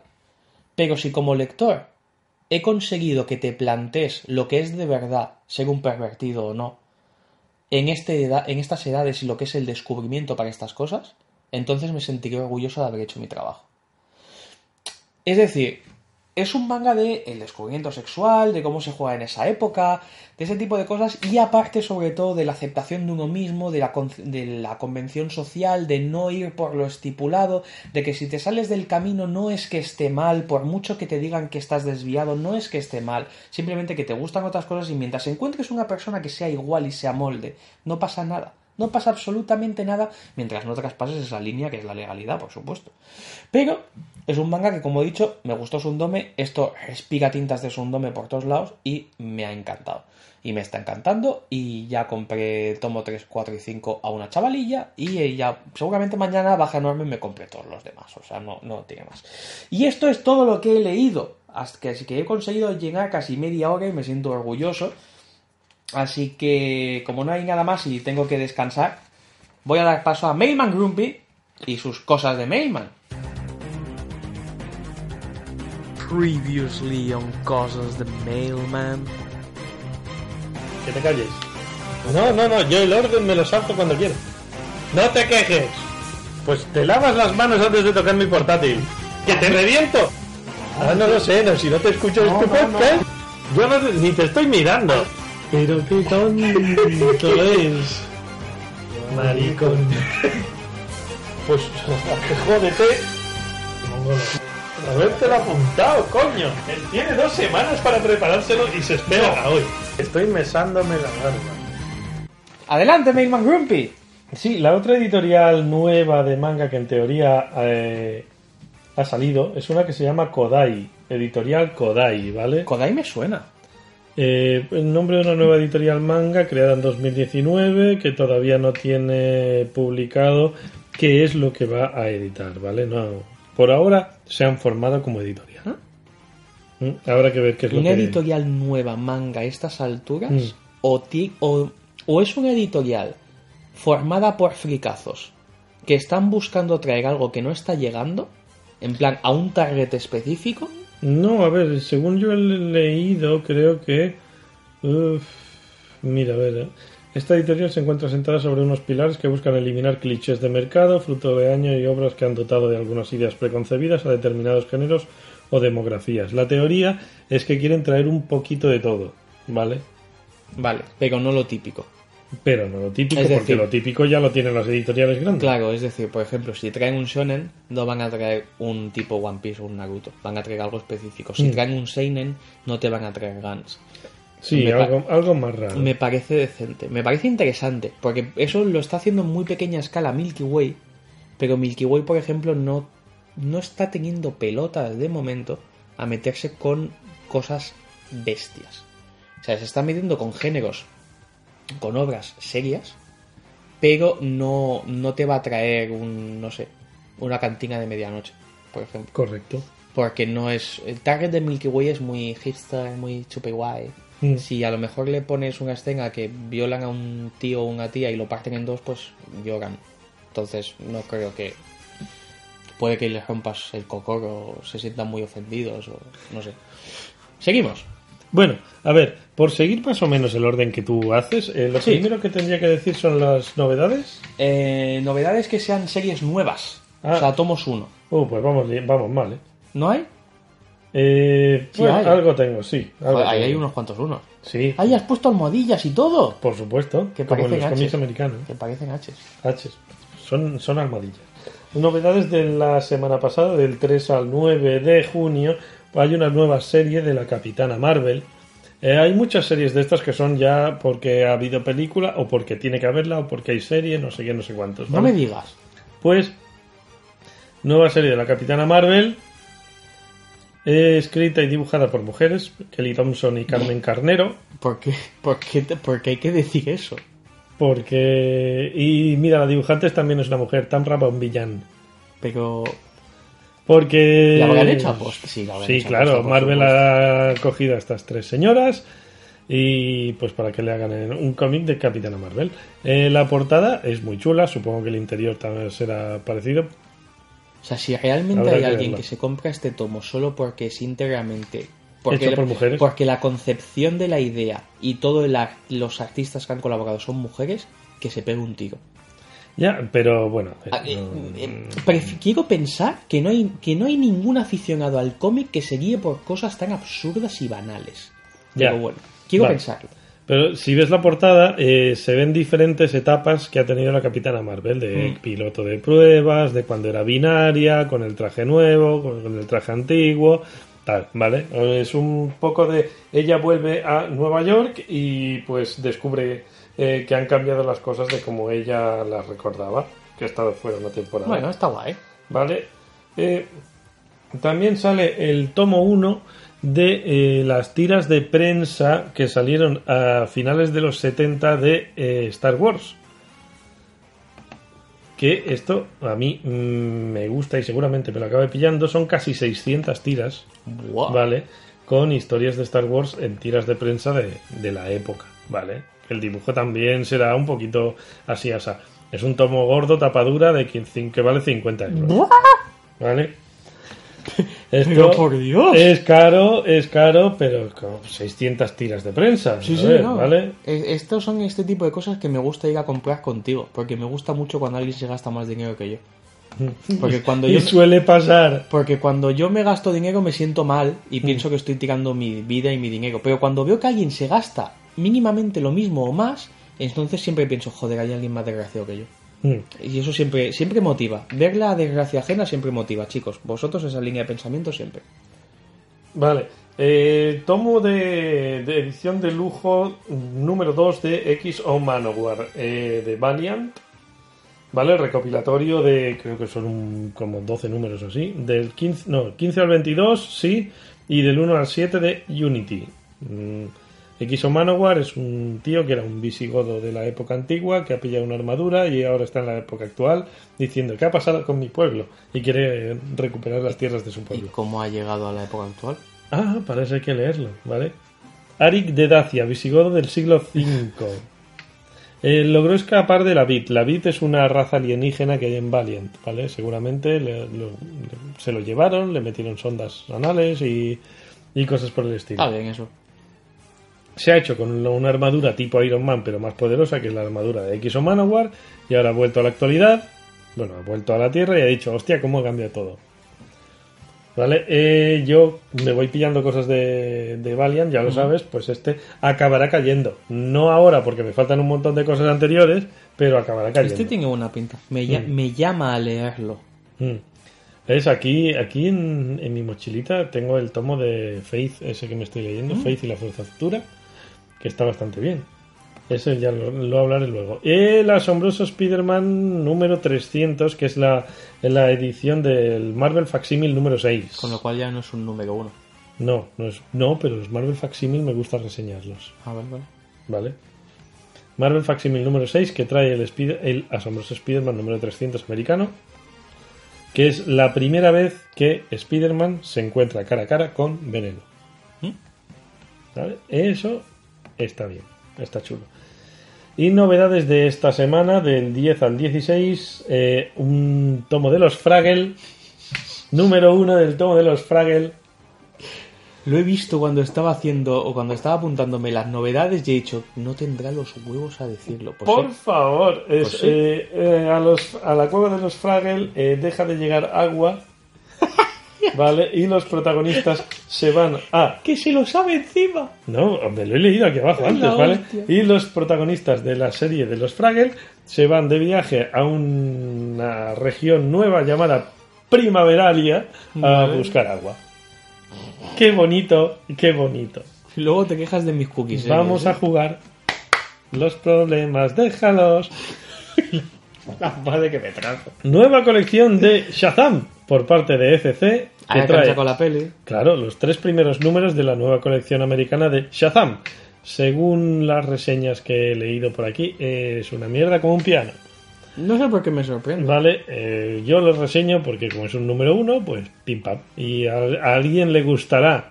Pero si como lector he conseguido que te plantees lo que es de verdad ser un pervertido o no, en, este eda- en estas edades y lo que es el descubrimiento para estas cosas, entonces me sentiré orgulloso de haber hecho mi trabajo. Es decir, es un manga de el descubrimiento sexual, de cómo se juega en esa época, de ese tipo de cosas, y aparte sobre todo de la aceptación de uno mismo, de la, de la convención social, de no ir por lo estipulado, de que si te sales del camino no es que esté mal, por mucho que te digan que estás desviado, no es que esté mal, simplemente que te gustan otras cosas y mientras encuentres una persona que sea igual y sea molde, no pasa nada. No pasa absolutamente nada mientras no traspases esa línea que es la legalidad, por supuesto. Pero es un manga que, como he dicho, me gustó Sundome. Esto respira tintas de Sundome por todos lados y me ha encantado. Y me está encantando. Y ya compré tomo 3, 4 y 5 a una chavalilla. Y ella, seguramente mañana baja enorme y me compré todos los demás. O sea, no, no tiene más. Y esto es todo lo que he leído. Hasta que, así que he conseguido llegar casi media hora y me siento orgulloso. Así que, como no hay nada más y tengo que descansar, voy a dar paso a Mailman Grumpy y sus cosas de Mailman. Previously on Cosas de Mailman. Que te calles. No, no, no, yo el orden me lo salto cuando quiero. No te quejes. Pues te lavas las manos antes de tocar mi portátil. ¡Que te reviento! Ah, no lo sé, no, si no te escucho es tu podcast. Yo no te- ni te estoy mirando. Pero qué tonto es. Maricón. Pues, jódete. Habértelo apuntado, coño. Él tiene dos semanas para preparárselo y se espera a hoy. Estoy mesándome la barba. Adelante, Mailman Grumpy. Sí, la otra editorial nueva de manga que en teoría eh, ha salido es una que se llama Kodai. Editorial Kodai, ¿vale? Kodai me suena. Eh, el nombre de una nueva editorial manga creada en 2019 que todavía no tiene publicado qué es lo que va a editar, ¿vale? No, por ahora se han formado como editorial. Mm, Habrá que ver qué es lo ¿Una que editorial nueva manga a estas alturas? Mm. O, ti- o, o es una editorial formada por fricazos que están buscando traer algo que no está llegando? En plan, a un target específico. No, a ver, según yo he leído, creo que. Mira, a ver. Esta editorial se encuentra sentada sobre unos pilares que buscan eliminar clichés de mercado, fruto de años y obras que han dotado de algunas ideas preconcebidas a determinados géneros o demografías. La teoría es que quieren traer un poquito de todo, ¿vale? Vale, pero no lo típico. Pero no lo típico, Es porque lo típico ya lo tienen las editoriales grandes. Claro, es decir, por ejemplo, si traen un shonen, no van a traer un tipo One Piece o un Naruto, van a traer algo específico. Si Mm. traen un seinen, no te van a traer Guns. Sí, algo, algo más raro. Me parece decente, me parece interesante, porque eso lo está haciendo en muy pequeña escala Milky Way, pero Milky Way, por ejemplo, no, no está teniendo pelotas de momento a meterse con cosas bestias. O sea, se está metiendo con géneros, con obras serias, pero no, no te va a traer un, no sé, una cantina de medianoche, por ejemplo. Correcto. Porque no es. El target de Milky Way es muy hipster, muy chupe guay. Mm. Si a lo mejor le pones una escena que violan a un tío o una tía y lo parten en dos, pues lloran. Entonces no creo que puede que les rompas el cocoro, o se sientan muy ofendidos, o no sé. Seguimos. Bueno, a ver, por seguir más o menos el orden que tú haces, eh, lo Sí. primero que tendría que decir son las novedades. Eh, novedades que sean series nuevas. Ah. O sea, tomos uno. Uh, pues vamos, bien- vamos mal, ¿eh? ¿No hay? Eh, Sí hay. algo tengo, sí. algo Joder, ahí hay unos cuantos unos. Sí, Ahí has puesto almohadillas y todo. por supuesto, Que como en parecen los cómics americanos. Que parecen H's. H's. Son, son almohadillas. Novedades de la semana pasada, del 3 al 9 de junio, hay una nueva serie de la Capitana Marvel. Eh, hay muchas series de estas que son ya porque ha habido película, o porque tiene que haberla, o porque hay serie, no sé qué, no sé cuántos. No me digas. Pues, nueva serie de la Capitana Marvel, eh, escrita y dibujada por mujeres, Kelly Thompson y Carmen Carnero. ¿Por qué, por qué, por qué hay que decir eso? Porque. Y mira, la dibujante también es una mujer, Tamra Bombillan. Pero. Porque. ¿La habrán hecho aposta? Sí, la Sí, hecho claro. Marvel ha cogido a estas tres señoras. Y pues para que le hagan un cómic de Capitana Marvel. Eh, la portada es muy chula. Supongo que el interior también será parecido. O sea, si realmente Habrá hay que alguien que se compra este tomo solo porque es íntegramente. Porque, Hecho por mujeres. porque la concepción de la idea y todos los artistas que han colaborado son mujeres, que se pegue un tiro. Ya, pero bueno. Ah, eh, eh, quiero pensar que no, hay, que no hay ningún aficionado al cómic que se guíe por cosas tan absurdas y banales. Ya. Pero bueno, quiero Vale. pensarlo. Pero si ves la portada, eh, se ven diferentes etapas que ha tenido la Capitana Marvel, de Mm. piloto de pruebas, de cuando era binaria, con el traje nuevo, con el traje antiguo, tal, ¿vale? Es un poco de... Ella vuelve a Nueva York y pues descubre eh, que han cambiado las cosas de como ella las recordaba, que ha estado fuera una temporada. Bueno, está guay. ¿Vale? Eh, también sale el tomo 1 de eh, las tiras de prensa que salieron a finales de los 70 de Star Wars. Que esto a mí mm, me gusta y seguramente me lo acabe pillando. Son casi 600 tiras, Buah. ¿vale? Con historias de Star Wars en tiras de prensa de, de la época, ¿vale? El dibujo también será un poquito así, o sea, es un tomo gordo, tapadura, de 15 que vale 50 euros. ¿Vale? Esto Pero por Dios. Es caro, es caro, pero con 600 tiras de prensa. Sí, sí, ver, no. ¿Vale? Estos son este tipo de cosas que me gusta ir a comprar contigo, porque me gusta mucho cuando alguien se gasta más dinero que yo. Porque cuando Y yo suele pasar. porque cuando yo me gasto dinero me siento mal y Mm. pienso que estoy tirando mi vida y mi dinero, pero cuando veo que alguien se gasta mínimamente lo mismo o más, entonces siempre pienso, joder, hay alguien más desgraciado que yo. Mm. Y eso siempre siempre motiva. Ver la desgracia ajena siempre motiva, chicos. Vosotros esa línea de pensamiento siempre. Vale. Eh, tomo de, de edición de lujo número 2 de X o Manowar eh, de Valiant. ¿Vale? Recopilatorio de, creo que son un- como 12 números o así. Del 15, no, 15 al 22, sí. Y del 1 al 7 de Unity. Mm, X o Manowar es un tío que era un visigodo de la época antigua, que ha pillado una armadura y ahora está en la época actual diciendo ¿qué ha pasado con mi pueblo? Y quiere recuperar las tierras de su ¿Y pueblo. cómo ha llegado a la época actual? Ah, parece que leerlo, ¿vale? Arik de Dacia, visigodo del siglo V. Eh, logró escapar de la Vid. La Vid es una raza alienígena que hay en Valiant, ¿vale? Seguramente le- lo- se lo llevaron, le metieron sondas anales y, y cosas por el estilo. Está bien eso. Se ha hecho con una- armadura tipo Iron Man, pero más poderosa, que es la armadura de X o Manowar, y ahora ha vuelto a la actualidad. Bueno, ha vuelto a la Tierra y ha dicho, hostia, cómo cambia todo. ¿Vale? Eh, yo me voy pillando cosas de, de Valiant, ya lo sabes, pues este acabará cayendo. No ahora, porque me faltan un montón de cosas anteriores, pero acabará cayendo. Este tiene buena pinta. Me, Mm. me llama a leerlo. Mm. ¿Ves? Aquí, aquí en, en mi mochilita tengo el tomo de Faith, ese que me estoy leyendo, Faith y la Fuerza Futura, que está bastante bien. Ese ya lo, lo hablaré luego. El asombroso Spider-Man número 300, que es la, la edición del Marvel Facsimil número 6. Con lo cual ya no es un número uno. No, no, es, no, pero los Marvel Facsimil me gusta reseñarlos. Ah, vale, vale. ¿Vale? Marvel Facsimil número 6, que trae el, Spider- el asombroso Spider-Man número 300 americano, que es la primera vez que Spider-Man se encuentra cara a cara con Veneno. ¿Mm? ¿Vale? Eso está bien, está chulo. Y novedades de esta semana, del 10 al 16, eh, un tomo de los Fraggle, Número uno del tomo de los Fraggle. Lo he visto cuando estaba haciendo o cuando estaba apuntándome las novedades y he dicho, no tendrá los huevos a decirlo. Pues Por sí. favor, es, Pues sí. eh, eh, a, los, a la cueva de los Fraggle deja de llegar agua. ¿Vale? Y los protagonistas se van a ¡Que se lo sabe encima! No, me lo he leído aquí abajo Es antes, la ¿vale? hostia. Y los protagonistas de la serie de los Fraggle se van de viaje a una región nueva llamada Primaveralia a Vale. buscar agua. Qué bonito, qué bonito. Y luego te quejas de mis cookies. ¿eh? Vamos a jugar. Los problemas, déjalos. La madre que me trajo. Nueva colección de Shazam por parte de ECC que Ahora trae sacado la peli. Claro, los tres primeros números de la nueva colección americana de Shazam. Según las reseñas que he leído por aquí, es una mierda como un piano. No sé por qué me sorprende. Vale, eh, yo lo reseño porque como es un número uno, pues pim pam. Y a, a alguien le gustará.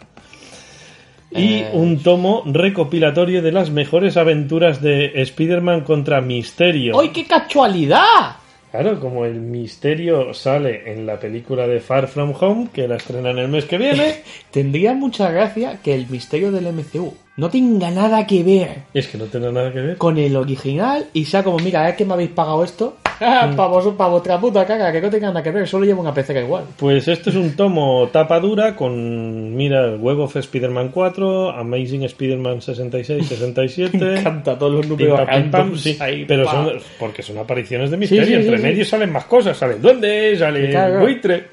Y Eh. un tomo recopilatorio de las mejores aventuras de Spider-Man contra Misterio. ¡Ay, qué casualidad! Claro, como el misterio sale en la película de Far From Home, que la estrenan el mes que viene, Tendría mucha gracia que el misterio del MCU no tenga nada que ver es que no tendrá nada que ver. con el original y sea como, mira, es que me habéis pagado esto. Para, vos, para vuestra puta caga, que no tenga nada que ver, solo llevo una pecera igual. Pues esto es un tomo tapa dura con, mira, Web of Spider-Man 4, Amazing Spider-Man 66, 67. Me encanta todos los números pim, pam, sí, ahí, pero son, porque son apariciones de misterio. Sí, sí, Entre medio salen más cosas, sale duende, sale Claro. buitre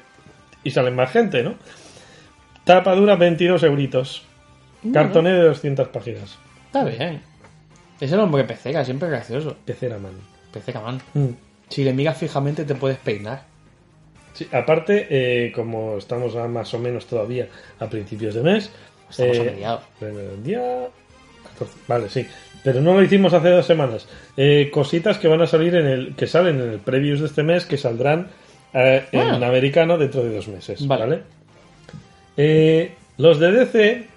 y salen más gente, ¿no? Tapa dura 22 euritos. Cartoné de 200 páginas. Está bien. Es el hombre pecera, siempre gracioso. Pecera man. Pecera, man. Mm. Si le miras fijamente te puedes peinar. Sí, aparte, eh, como estamos a más o menos todavía a principios de mes, Estamos eh, a mediados. día 14, vale, sí, pero no lo hicimos hace dos semanas. Eh, cositas que van a salir en el, que salen en el previews de este mes, que saldrán eh, en Ah. americano dentro de dos meses, Vale. ¿vale? Eh, los de DC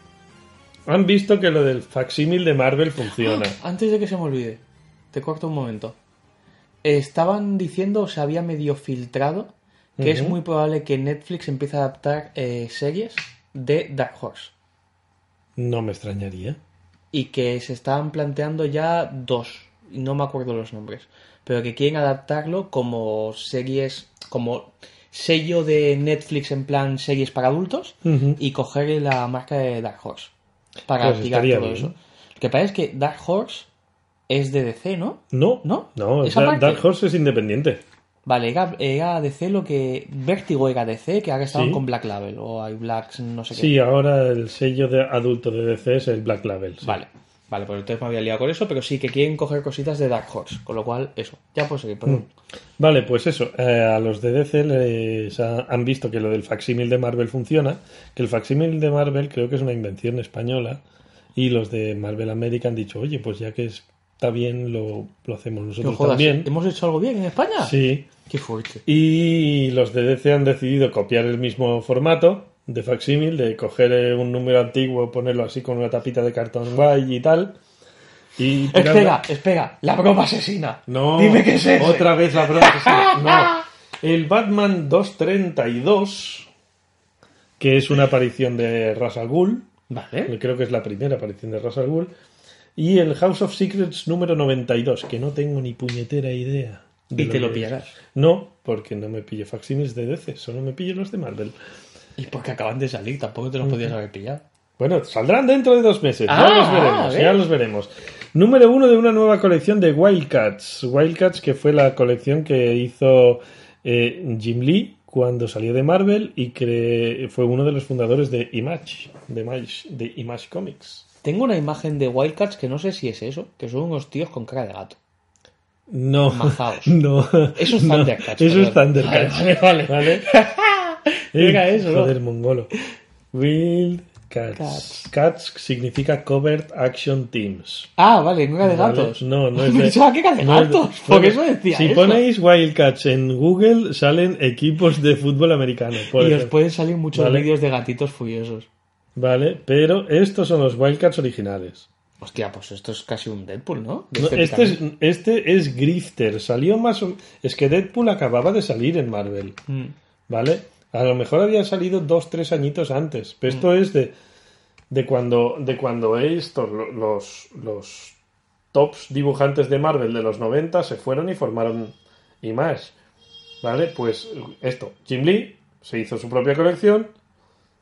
han visto que lo del facsímil de Marvel funciona. Antes de que se me olvide, te corto un momento. Estaban diciendo, se había medio filtrado, que es muy probable que Netflix empiece a adaptar eh, series de Dark Horse. No me extrañaría. Y que se estaban planteando ya dos, no me acuerdo los nombres, pero que quieren adaptarlo como series, como sello de Netflix en plan series para adultos y coger la marca de Dark Horse para Pues tirar todo bien. eso. Lo que pasa es que Dark Horse es de DC, ¿no? No, ¿No? no, Esa Dark, Horse es independiente. Vale, era, era DC lo que. Vértigo era DC, que ahora estaban Sí. con Black Label, o hay Blacks, no sé qué. Sí, ahora el sello de adulto de DC es el Black Label. sí. Vale, vale, pues entonces me había liado con eso, pero sí que quieren coger cositas de Dark Horse, con lo cual, eso. Ya puedo seguir, perdón. Vale, pues eso. eh, a los de DC les ha- han visto que lo del facsímil de Marvel funciona. Que el facsímil de Marvel creo que es una invención española. Y los de Marvel América han dicho, oye, pues ya que está bien, lo, lo hacemos No nosotros jodas, también. ¿hemos hecho algo bien en España? Sí. Qué fuerte. Y los de DC han decidido copiar el mismo formato de facsímil, de coger eh, un número antiguo, ponerlo así con una tapita de cartón guay y tal. Y Espera, espera, la broma asesina. No, Dime qué es ese. Otra vez la broma asesina. No. El Batman 232, que es una aparición de Ra's al Ghul, Vale. creo que es la primera aparición de Ra's al Ghul, y el House of Secrets número 92, que no tengo ni puñetera idea. de Y te lo es. pillarás. No, porque no me pillo facsímiles de DC, solo me pillo los de Marvel. Y porque acaban de salir, tampoco te los podías haber pillado. Bueno, saldrán dentro de dos meses. Ah, ya los veremos, ya los veremos. Número uno de una nueva colección de Wildcats. Wildcats, que fue la colección que hizo eh, Jim Lee cuando salió de Marvel y que fue uno de los fundadores de Image, de Image, de Image Comics. Tengo una imagen de Wildcats que no sé si es eso, que son unos tíos con cara de gato. No, Mazaos. no. Eso es no, Thundercats, Eso es. Thundercats. Vale, vale, ¿Vale? Era eso, ¿no? Joder, mongolo. Wildcats. Cats. Cats significa Covert Action Teams. Ah, vale, no era de gatos. No, no es de. Pensaba que era de no gatos, por bueno, eso decía Si eso. ponéis Wildcats en Google, salen equipos de fútbol americano. por Y os pueden salir muchos Vale. vídeos de gatitos furiosos. Vale, pero estos son los Wildcats originales. Hostia, pues esto es casi un Deadpool, ¿no? No, este, es, este es Grifter. Salió más o Es que Deadpool acababa de salir en Marvel. Mm. ¿Vale? A lo mejor había salido dos, tres añitos antes. Pero esto es de, de cuando, de cuando estos, lo- los, los tops dibujantes de Marvel de los 90 se fueron y formaron Image. ¿Vale? Pues esto, Jim Lee se hizo su propia colección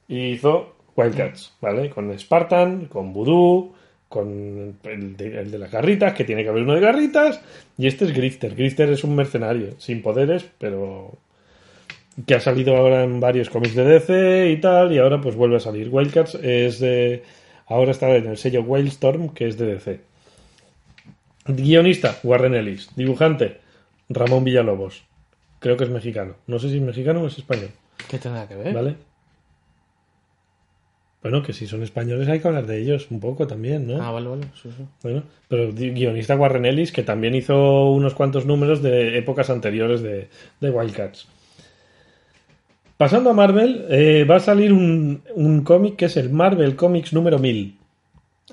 y hizo Wildcats, ¿vale? Con Spartan, con Voodoo, con el de, el de las garritas, que tiene que haber uno de garritas, y este es Grifter. Grifter es un mercenario, sin poderes, pero que ha salido ahora en varios cómics de DC y tal, y ahora pues vuelve a salir. Wildcats es de... Ahora está en el sello Wildstorm, que es de DC. Guionista, Warren Ellis. Dibujante, Ramón Villalobos. Creo que es mexicano. No sé si es mexicano o es español. ¿Qué tendrá que ver? ¿Vale? Bueno, que si son españoles hay que hablar de ellos un poco también, ¿no? Ah, vale, vale. Sí, sí. Bueno, pero guionista Warren Ellis, que también hizo unos cuantos números de épocas anteriores de, de Wildcats. Pasando a Marvel, eh, va a salir un, un cómic que es el Marvel Comics número 1000.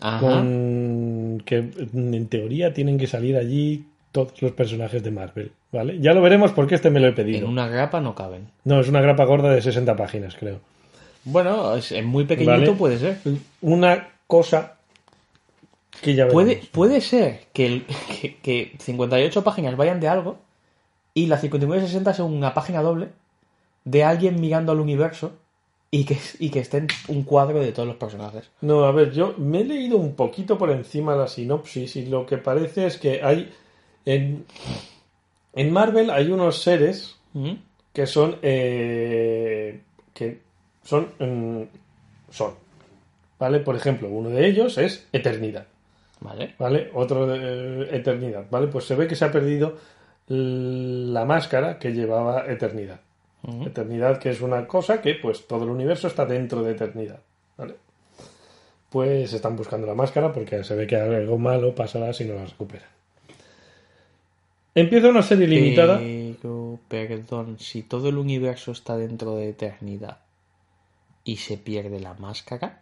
Ajá. Con que en teoría tienen que salir allí todos los personajes de Marvel, ¿vale? Ya lo veremos porque este me lo he pedido. En una grapa no caben. No, es una grapa gorda de 60 páginas, creo. Bueno, es, es muy pequeñito Vale. puede ser. Una cosa que ya Puede, puede ser que, el- que, que 58 páginas vayan de algo y la 59 y 60 sea una página doble de alguien mirando al universo y que, y que esté en un cuadro de todos los personajes. No, a ver, yo me he leído un poquito por encima la sinopsis y lo que parece es que hay. En, en Marvel hay unos seres ¿Mm? que son. eh, que son. mm, son. ¿Vale? Por ejemplo, uno de ellos es Eternidad. ¿Vale? ¿Vale? Otro de eh, Eternidad. ¿Vale? Pues se ve que se ha perdido la máscara que llevaba Eternidad. Eternidad, que es una cosa que, pues, todo el universo está dentro de Eternidad. ¿Vale? Pues están buscando la máscara porque se ve que algo malo pasará si no la recuperan. Empieza una serie limitada. Pero, perdón, si todo el universo está dentro de eternidad y se pierde la máscara,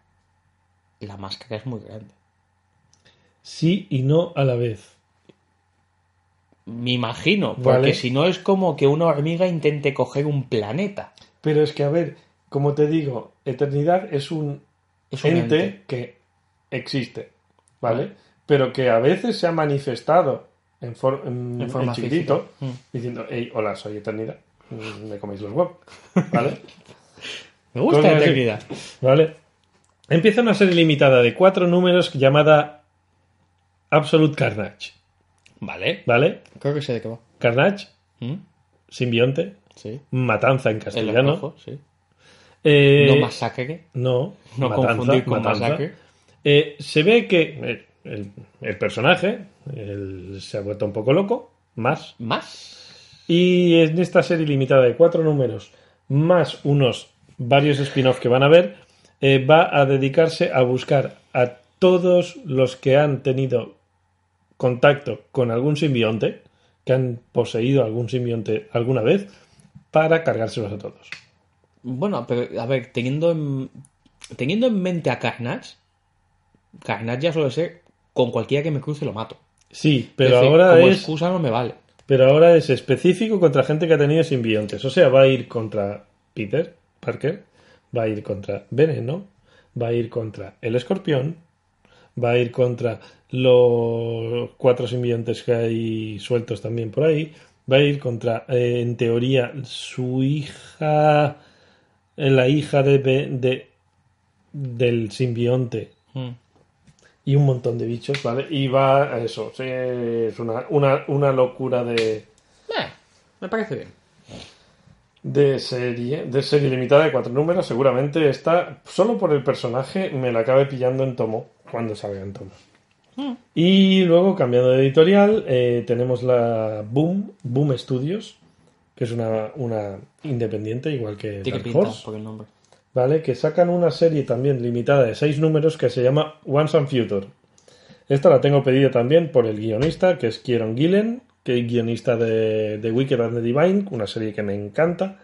la máscara es muy grande. Sí y no a la vez. Me imagino, porque Vale. si no es como que una hormiga intente coger un planeta. Pero es que, a ver, como te digo, Eternidad es un Es un ente, ente. que existe, ¿vale? Pero que a veces se ha manifestado en, for- en- En forma en chiquitito. Mm. diciendo, hey, hola, soy Eternidad, mm, me coméis los huevos, ¿vale? Me gusta Cosas la. ¿Vale? Empieza una serie limitada de cuatro números llamada Absolute Carnage, Vale. ¿vale? Creo que sé de qué va. Carnage, ¿Mm? simbionte, Sí. matanza en El castellano. rojo, sí. Eh, No masacre. No, No matanza, confundir con matanza. masacre. Eh, se ve que el, el personaje el- se ha vuelto un poco loco, más. ¿Más? Y en esta serie limitada de cuatro números, más unos varios spin-off que van a ver, eh, va a dedicarse a buscar a todos los que han tenido contacto con algún simbionte, que han poseído algún simbionte alguna vez, para cargárselos a todos. Bueno, pero a ver, teniendo en, teniendo en mente a Carnage, Carnage ya suele ser con cualquiera que me cruce lo mato. Sí, pero Es decir, ahora como es... excusa no me vale. Pero ahora es específico contra gente que ha tenido simbiontes. O sea, va a ir contra Peter Parker, va a ir contra Veneno, va a ir contra el escorpión, va a ir contra los cuatro simbiontes que hay sueltos también por ahí, va a ir contra, eh, en teoría, su hija, eh, la hija de, de- del simbionte Mm. y un montón de bichos, ¿vale? Y va a eso, sí, es una, una, una locura de, Eh, me parece bien. De serie, de serie limitada de cuatro números, seguramente esta, solo por el personaje, me la acabe pillando en tomo, cuando salga en tomo. Y luego, cambiando de editorial, eh, tenemos la Boom, Boom Studios, que es una, una independiente, igual que Dark Horse. por el nombre. ¿vale? Que sacan una serie también limitada de seis números que se llama Once and Future. Esta la tengo pedida también por el guionista, que es Kieron Gillen, que es guionista de, de Wicked and the Divine, una serie que me encanta,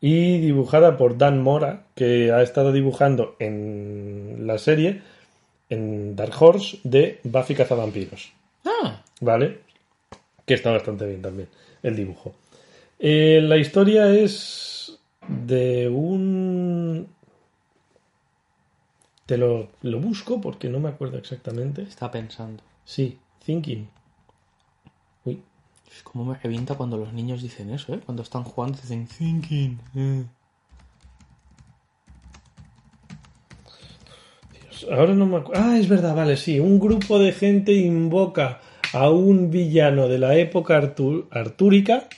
y dibujada por Dan Mora, que ha estado dibujando en la serie, en Dark Horse, de Buffy Cazavampiros. Ah, ¿Vale? Que está bastante bien también el dibujo. Eh, la historia es de un... Te lo, lo busco porque no me acuerdo exactamente. Está pensando. Sí, Thinking. Como me revienta cuando los niños dicen eso, ¿eh? Cuando están jugando dicen thinking. eh". ahora no me acuerdo. Ah, es verdad, vale, sí. Un grupo de gente invoca a un villano de la época artúrica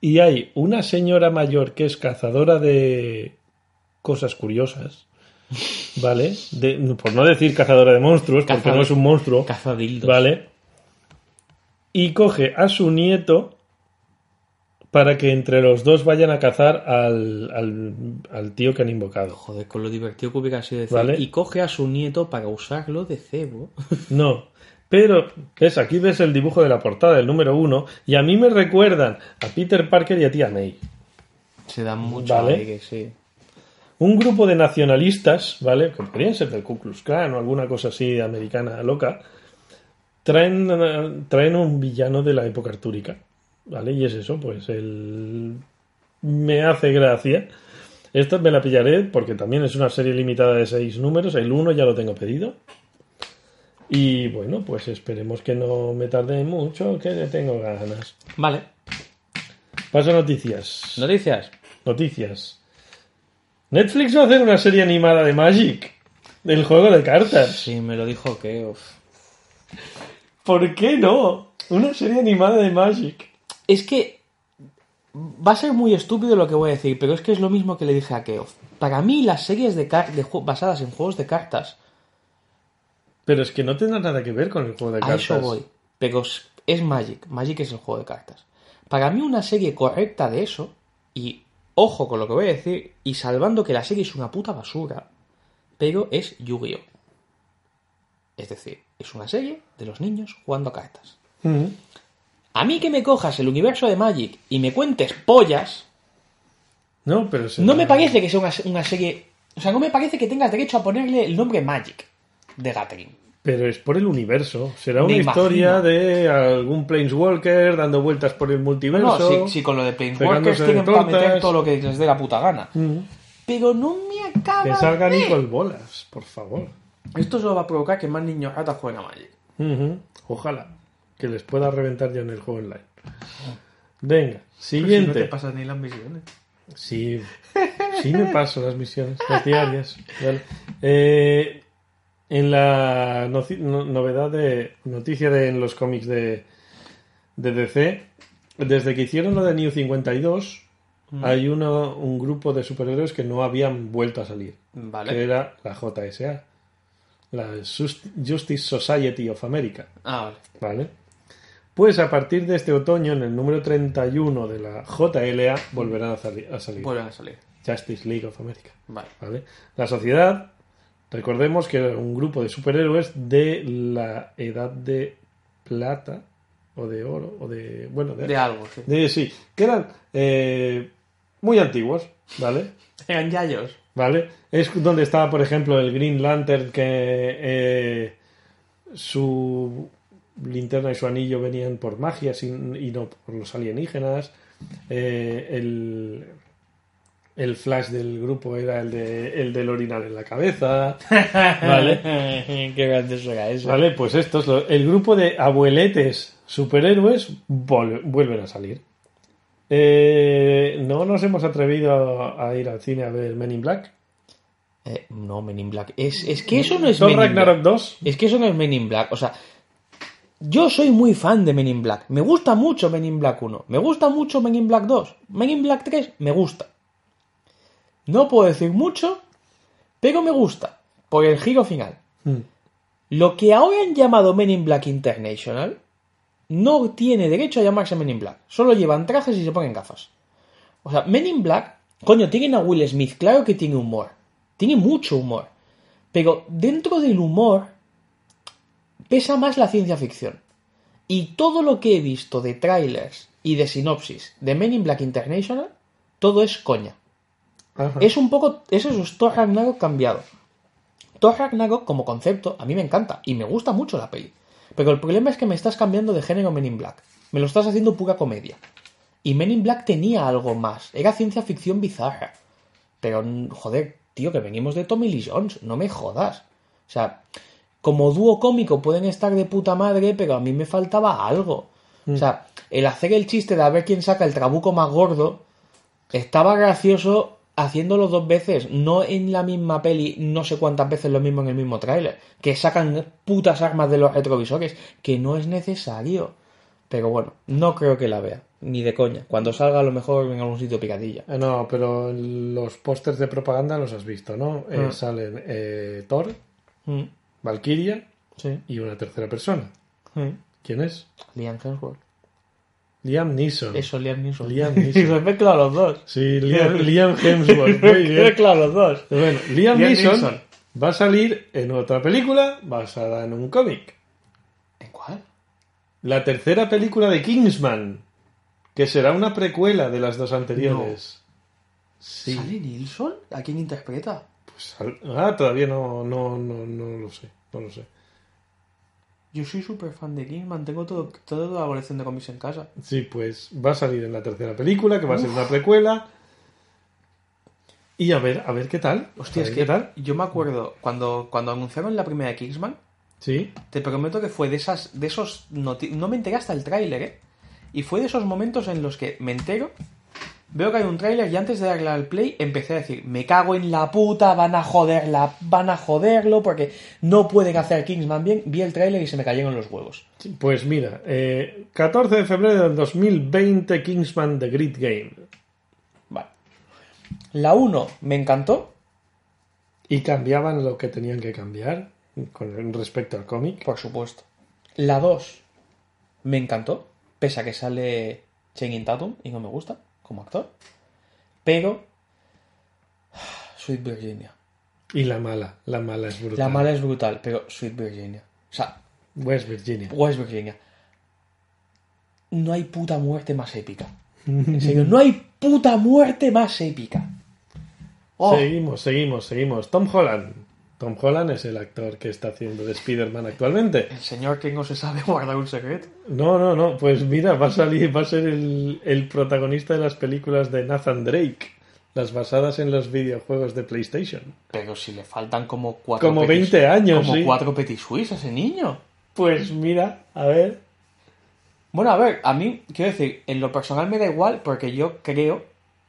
y hay una señora mayor que es cazadora de cosas curiosas. ¿Vale? De- por no decir cazadora de monstruos, porque no es un monstruo. Cazadildos. ¿Vale? Y coge a su nieto para que entre los dos vayan a cazar al, al, al tío que han invocado. Joder, con lo divertido que hubiera sido decir. Vale. Y coge a su nieto para usarlo de cebo. No. Pero, ves, aquí ves el dibujo de la portada del número uno y a mí me recuerdan a Peter Parker y a tía May. Se dan mucho Vale. aire, sí. Un grupo de nacionalistas, ¿vale? Que podrían ser del Ku Klux Klan o alguna cosa así americana loca, traen, traen un villano de la época artúrica, ¿vale? Y es eso, pues el... Me hace gracia. Esta me la pillaré porque también es una serie limitada de seis números. El uno ya lo tengo pedido. Y bueno, pues esperemos que no me tarde mucho, que le tengo ganas. Vale. Paso a noticias. Noticias. Noticias. Netflix va a hacer una serie animada de Magic. Del juego de cartas. Sí, me lo dijo que. uf. ¿Por qué no? Una serie animada de Magic. Es que. Va a ser muy estúpido lo que voy a decir, pero es que es lo mismo que le dije a Keof. Para mí, las series de, basadas en juegos de cartas, Pero es que no tendrá nada que ver con el juego de a cartas. eso voy. Pero es- es Magic. Magic es el juego de cartas. Para mí, una serie correcta de eso, y ojo con lo que voy a decir, y salvando que la serie es una puta basura, pero es Yu-Gi-Oh! Es decir, es una serie de los niños jugando a cartas. A mí que me cojas el universo de Magic y me cuentes pollas, No, pero se- no me parece que sea una, una serie... O sea, no me parece que tengas derecho a ponerle el nombre Magic de Gathering. Pero es por el universo. Será Me una imagino. historia de algún Planeswalker dando vueltas por el No, multiverso. si, si con lo de Planeswalkers tienen para meter todo lo que les dé la puta gana. Pero no me acaba Que salga de- Nicole Bolas, por favor. Esto solo va a provocar que más niños ratas jueguen a Magic. Ojalá que les pueda reventar ya en el juego online. Venga, Si siguiente. no te pasas ni las misiones. Sí, sí me paso las misiones, las diarias. Vale. Eh, en la no- novedad de noticia de en los cómics de, de DC, desde que hicieron lo de New 52, hay uno, un grupo de superhéroes que no habían vuelto a salir, que Vale. era la JSA, la Just- Justice Society of America. Ah, vale. ¿Vale? Pues a partir de este otoño, en el número 31 de la JLA, volverán a, sali- a salir. Vuelven a salir. Justice League of America. Vale. ¿vale? La sociedad, recordemos que era un grupo de superhéroes de la edad de plata, o de oro, o de. Bueno, de. De algo, sí. de- sí, que eran eh, muy antiguos, ¿vale? Eran yayos. ¿Vale? Es donde estaba, por ejemplo, el Green Lantern que eh, su linterna y su anillo venían por magia sin- y no por los alienígenas. Eh, el, el flash del grupo era el, de, el del orinal en la cabeza. ¿Vale? Qué grande será eso. Vale, pues estos, lo- el grupo de abueletes superhéroes vuelven a salir. Eh, no nos hemos atrevido a, ir al cine a ver Men in Black. Eh, no, Men in Black. Es, es que eso no es Thor Men in Ragnarok Black. 2. Es que eso no es Men in Black. O sea, yo soy muy fan de Men in Black. Me gusta mucho Men in Black 1. Me gusta mucho Men in Black 2. Men in Black 3 me gusta. No puedo decir mucho, pero me gusta. Por el giro final. Mm. Lo que ahora han llamado Men in Black International no tiene derecho a llamarse Men in Black. Solo llevan trajes y se ponen gafas. O sea, Men in Black, coño, tienen a Will Smith, claro que tiene humor. Tiene mucho humor. Pero dentro del humor pesa más la ciencia ficción. Y todo lo que he visto de trailers y de sinopsis de Men in Black International, todo es coña. Ajá. Es un poco. Es eso, es Thor Ragnarok cambiado. Thor Ragnarok, como concepto, a mí me encanta y me gusta mucho la peli. Pero el problema es que me estás cambiando de género Men in Black. Me lo estás haciendo pura comedia. Y Men in Black tenía algo más. Era ciencia ficción bizarra. Pero, joder, tío, que venimos de Tommy Lee Jones. No me jodas. O sea, como dúo cómico pueden estar de puta madre, pero a mí me faltaba algo. O sea, el hacer el chiste de a ver quién saca el trabuco más gordo estaba gracioso haciéndolo dos veces, no en la misma peli, no sé cuántas veces lo mismo en el mismo tráiler, que sacan putas armas de los retrovisores, que no es necesario. Pero bueno, no creo que la vea, ni de coña. Cuando salga a lo mejor en algún sitio picadilla. Eh, No, pero los pósters de propaganda los has visto, ¿no? Eh, Ah. Salen eh, Thor, Mm, Valkyria Sí. y una tercera persona. Mm. ¿Quién es? Liam Hemsworth. Liam Neeson. Eso, Liam Neeson. Liam y Neeson. se mezclan los dos. Sí, Liam, Liam Hemsworth. Muy bien. Mezclan los dos. Bueno, Liam, Liam Neeson, Neeson. va a salir en otra película basada en un cómic. ¿En cuál? La tercera película de Kingsman, que será una precuela de las dos anteriores. Sí. ¿Sale Nilsson? ¿A quién interpreta? Pues, ah, todavía no, no, no, no lo sé. No lo sé. Yo soy súper fan de Kingsman, tengo todo, toda la colección de cómics en casa. Sí, pues va a salir en la tercera película, que va a ser una precuela. Y a ver, a ver qué tal. Hostia, es que qué tal. yo me acuerdo cuando, cuando anunciaron la primera de Kingsman, Sí. te prometo que fue de esas, de esos noti- no me enteré hasta el tráiler, ¿eh? Y fue de esos momentos en los que me entero, veo que hay un tráiler y antes de darle al play empecé a decir, me cago en la puta, van a joderla, van a joderlo porque no pueden hacer Kingsman bien. Vi el tráiler y se me cayeron los huevos. Pues mira, eh, 14 de febrero del 2020, Kingsman The Great Game. Vale. La 1 me encantó, Y cambiaban lo que tenían que cambiar con respecto al cómic. por supuesto. La 2 me encantó, pese a que sale Channing Tatum y no me gusta como actor. Pero Sweet Virginia. Y la mala, la mala es brutal. La mala es brutal, pero Sweet Virginia. O sea, West Virginia. West Virginia. No hay puta muerte más épica. En serio, no hay puta muerte más épica. Oh, Seguimos, seguimos, seguimos. Tom Holland. Tom Holland es el actor que está haciendo de Spider-Man actualmente. el señor que no se sabe guardar un secreto. No, no, no. Pues mira, va a salir, va a ser el, el protagonista de las películas de Nathan Drake. Las basadas en los videojuegos de PlayStation. Pero si le faltan como cuatro Como petis- 20 años, Como sí. cuatro petit suisse a ese niño. Pues mira, a ver. Bueno, a ver, a mí, quiero decir, en lo personal me da igual porque yo creo,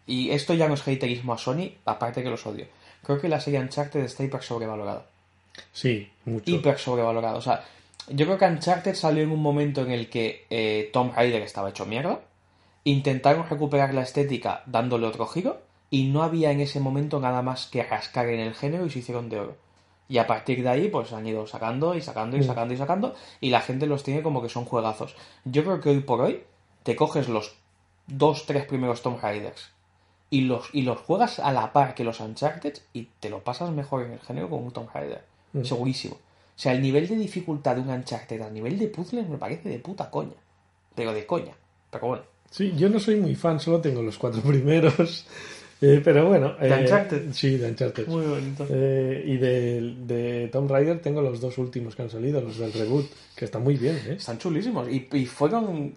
y esto ya no es haterismo a Sony, aparte que los odio, creo que la serie Uncharted está hiper sobrevalorada. Sí, mucho. Hiper sobrevalorada. O sea, yo creo que Uncharted salió en un momento en el que eh, Tom Raider estaba hecho mierda, intentaron recuperar la estética dándole otro giro, y no había en ese momento nada más que rascar en el género y se hicieron de oro. Y a partir de ahí, pues han ido sacando y sacando y sacando y sacando, y la gente los tiene como que son juegazos. Yo creo que hoy por hoy te coges los dos, tres primeros Tomb Raiders y los, y los juegas a la par que los Uncharted y te lo pasas mejor en el género con un Tomb Raider. Segurísimo. O sea, el nivel de dificultad de un Uncharted a nivel de puzzles me parece de puta coña. Pero de coña. Pero bueno. Sí, yo no soy muy fan, solo tengo los cuatro primeros. Eh, pero bueno. ¿De eh, Uncharted? Sí, de Uncharted. Muy bonito. Eh, y de, de Tomb Raider tengo los dos últimos que han salido, los del reboot, que están muy bien, ¿eh? Están chulísimos. Y, y fueron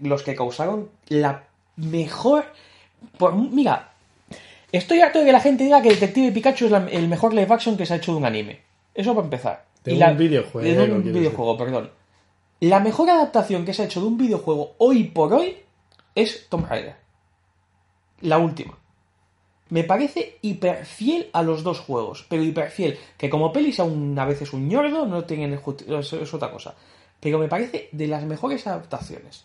los que causaron la mejor. Por, mira, estoy harto de que la gente diga que Detective Pikachu es la- el mejor live action que se ha hecho de un anime. Eso para empezar. De Y un la- videojuego, De un videojuego, perdón. La mejor adaptación que se ha hecho de un videojuego hoy por hoy es Tomb Raider. La última. Me parece hiper fiel a los dos juegos, pero hiper fiel. Que como pelis aún a veces un ñordo, no tienen es otra cosa. Pero me parece de las mejores adaptaciones.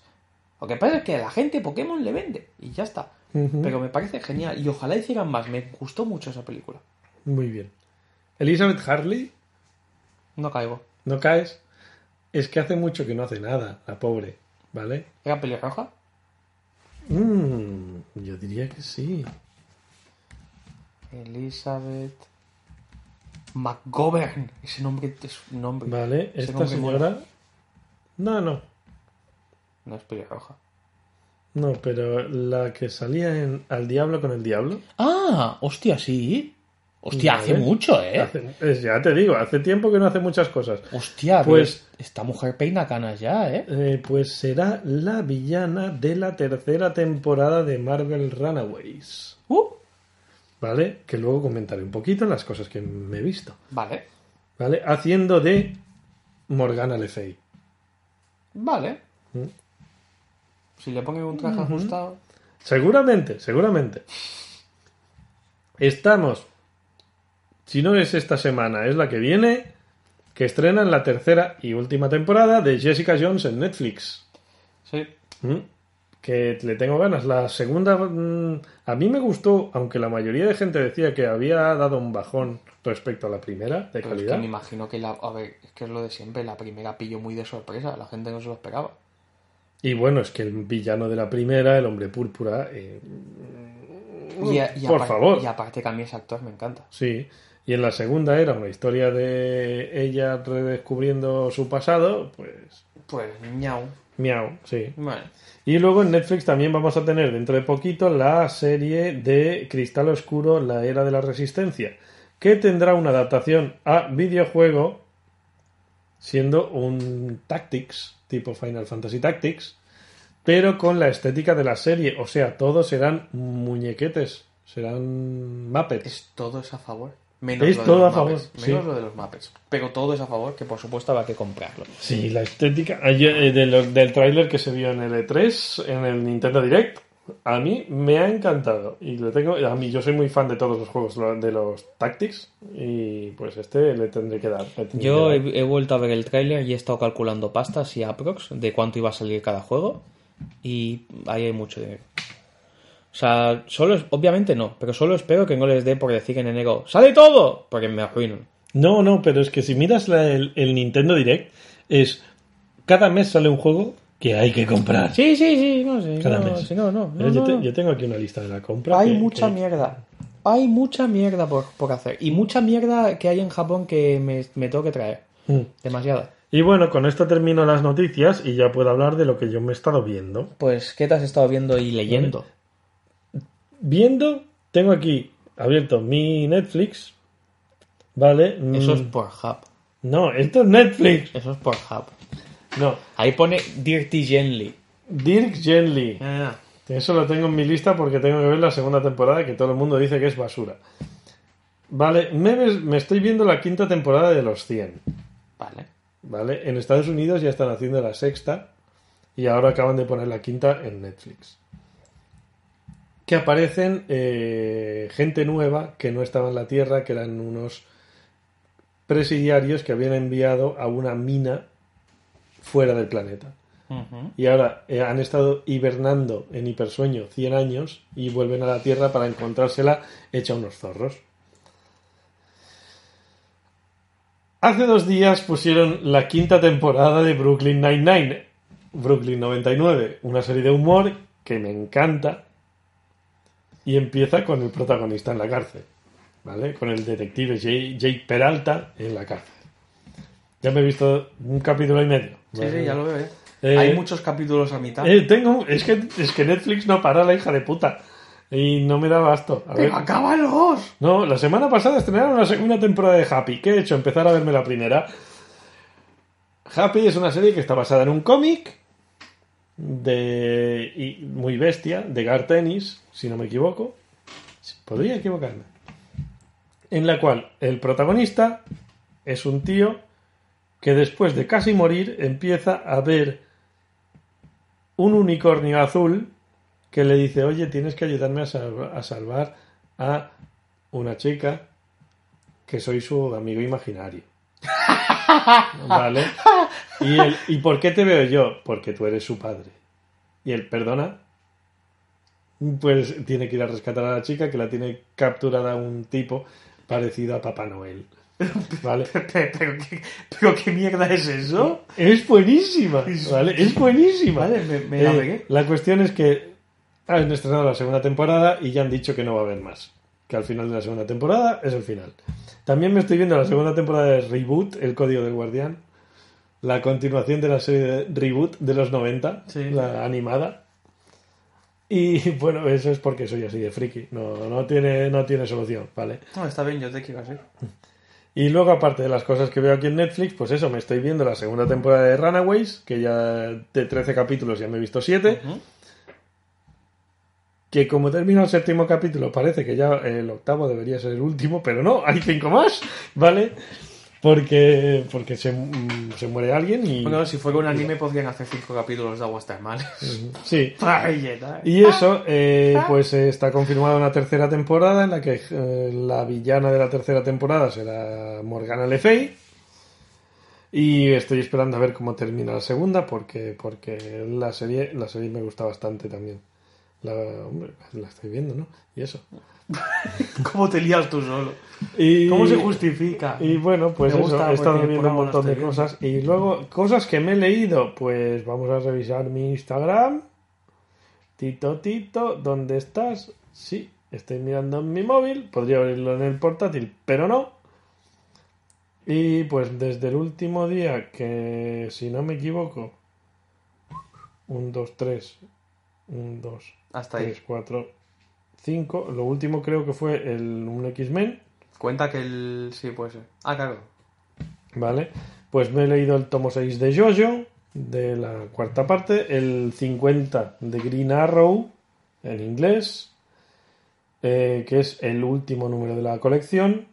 Lo que pasa es que a la gente Pokémon le vende y ya está. Pero me parece genial y ojalá hicieran más. Me gustó mucho esa película. Muy bien. Elizabeth Harley, No caigo. ¿no caes? Es que hace mucho que no hace nada, la pobre, ¿vale? ¿Era pelirroja? Mm, yo diría que sí. Elizabeth McGovern. Ese nombre es un nombre. Vale, Ese esta nombre mola. señora... No, no, No es pelirroja. no, pero la que salía en Al Diablo con el Diablo, Ah, hostia, sí. Hostia, hace Vale. mucho, ¿eh? Hace- ya te digo, hace tiempo que no hace muchas cosas. Hostia, Pues- pues esta mujer peina canas ya, ¿eh? Eh, pues será la villana de la tercera temporada de Marvel Runaways. Uh, ¿Vale? Que luego comentaré un poquito las cosas que me he visto. vale, ¿Vale? Haciendo de Morgana Le Fay. vale. Mm. Si le ponen un traje ajustado. Seguramente, seguramente. Estamos, si no es esta semana, es la que viene, que estrenan la tercera y última temporada de Jessica Jones en Netflix. Sí. Mm. Que le tengo ganas. La segunda, mm, a mí me gustó, aunque la mayoría de gente decía que había dado un bajón respecto a la primera de Pero es calidad. que me imagino que la. A ver, es que es lo de siempre. La primera pilló muy de sorpresa. La gente no se lo esperaba. Y bueno, es que el villano de la primera, el hombre púrpura, eh, Y, a- y por favor. Y aparte que a mí ese actor me encanta. Sí, y en la segunda era una historia de ella redescubriendo su pasado, pues Pues, ñau. miau, sí. Bueno. Y luego en Netflix también vamos a tener dentro de poquito la serie de Cristal Oscuro, la era de la resistencia, que tendrá una adaptación a videojuego siendo un Tactics, tipo Final Fantasy Tactics, pero con la estética de la serie, o sea, todos serán muñequetes, serán Muppets. Es todo es a favor. Menos Es lo de todo los a favor, sí. Menos lo de los Muppets. Pero todo es a favor, que por supuesto habrá que comprarlo. Sí, la estética ayer, eh, de del tráiler que se vio en el E3, en el Nintendo Direct, a mí me ha encantado. Y le tengo, a mí yo soy muy fan de todos los juegos lo- de los Tactics y pues este le tendré que dar. tendré Yo que dar. he, he vuelto a ver el tráiler y he estado calculando pastas y aprox de cuánto iba a salir cada juego y ahí hay mucho dinero. O sea, solo es- obviamente no, pero solo espero que no les dé por decir en enero ¡Sale todo! Porque me arruinan. No, no, pero es que si miras la- el, el Nintendo Direct, es cada mes sale un juego que hay que comprar. Sí, sí, sí, no sé. Cada no, mes. no, no, yo, te- tengo aquí una lista de la compra. Hay que- mucha que- mierda. Hay mucha mierda por, por hacer. Y mucha mierda que hay en Japón que me, me tengo que traer. Mm. Demasiada. Y bueno, con esto termino las noticias y ya puedo hablar de lo que yo me he estado viendo. Pues, ¿qué te has estado viendo y leyendo? Viendo, tengo aquí abierto mi Netflix. ¿Vale? Mm, Eso es por Hub. No, esto es Netflix. Eso es por Hub. No, Ahí pone Dirty Gently. Dirk Gently. Eso lo tengo en mi lista porque tengo que ver la segunda temporada que todo el mundo dice que es basura. Vale, me, me estoy viendo la quinta temporada de los 100. Vale. ¿Vale? En Estados Unidos ya están haciendo la sexta y ahora acaban de poner la quinta en Netflix. Que aparecen eh, gente nueva que no estaba en la Tierra, que eran unos presidiarios que habían enviado a una mina fuera del planeta. Y ahora eh, han estado hibernando en hipersueño 100 años y vuelven a la Tierra para encontrársela hecha unos zorros. Hace dos días pusieron la quinta temporada de Brooklyn Nine-Nine, Brooklyn 99, una serie de humor que me encanta y empieza con el protagonista en la cárcel, ¿vale? Con el detective Jake Peralta en la cárcel. Ya me he visto un capítulo y medio. Sí, ¿vale? sí, ya lo veo, ¿eh? Eh, Hay muchos capítulos a mitad. Eh, tengo, es que, es que Netflix no para la hija de puta. Y no me da basto. A. ¡Pero acábalos! No, la semana pasada estrenaron la segunda temporada de Happy. ¿Qué he hecho? Empezar a verme la primera. Happy es una serie que está basada en un cómic de y muy bestia de Gar Tennis, si no me equivoco. Podría equivocarme. En la cual el protagonista es un tío que después de casi morir empieza a ver un unicornio azul que le dice, oye, tienes que ayudarme a, salva- a salvar a una chica que soy su amigo imaginario. ¿Vale? Y, ¿Y por qué te veo yo? Porque tú eres su padre. Y él, perdona. Pues tiene que ir a rescatar a la chica que la tiene capturada un tipo parecido a Papá Noel. ¿Vale? ¿Pero qué, pero qué mierda es eso? Es buenísima, ¿vale? Es buenísima. Vale, me- me la Eh, la cuestión es que han estrenado la segunda temporada y ya han dicho que no va a haber más. Que al final de la segunda temporada es el final. También me estoy viendo la segunda temporada de Reboot, El Código del Guardián. La continuación de la serie de Reboot de los 90, Sí. la animada. Y bueno, eso es porque soy así de friki. No, no, tiene, no tiene solución, ¿vale? No, está bien, yo te quiero así. Y luego, aparte de las cosas que veo aquí en Netflix, pues eso, me estoy viendo la segunda temporada de Runaways, que ya de 13 capítulos ya me he visto 7. Que como termina el séptimo capítulo, parece que ya el octavo debería ser el último, pero no, hay cinco más, ¿vale? Porque, porque se, mm, se muere alguien y. Bueno, si fuera un anime podrían hacer cinco capítulos de aguas termales. Sí. Y eso, eh, pues eh, está confirmada una tercera temporada en la que eh, la villana de la tercera temporada será Morgana Le Fay. Y estoy esperando a ver cómo termina la segunda porque, porque la serie, la serie me gusta bastante también. La, hombre, la estoy viendo, ¿no? Y eso. ¿Cómo te lías tú solo? Y, ¿Cómo se justifica? Y bueno, pues eso, he estado viendo un montón de cosas. Y luego, cosas que me he leído, pues vamos a revisar mi Instagram. Tito, Tito, ¿dónde estás? Sí, estoy mirando en mi móvil. Podría abrirlo en el portátil, pero no. Y pues desde el último día, que si no me equivoco, un, dos, tres, un, dos, Hasta ahí. 3, 4, 5. Lo último creo que fue el, un X-Men. Cuenta que el... Sí, puede ser. Ah, claro. ¿Vale? Pues me he leído el tomo 6 de Jojo, de la cuarta parte, el 50 de Green Arrow, en inglés, eh, que es el último número de la colección.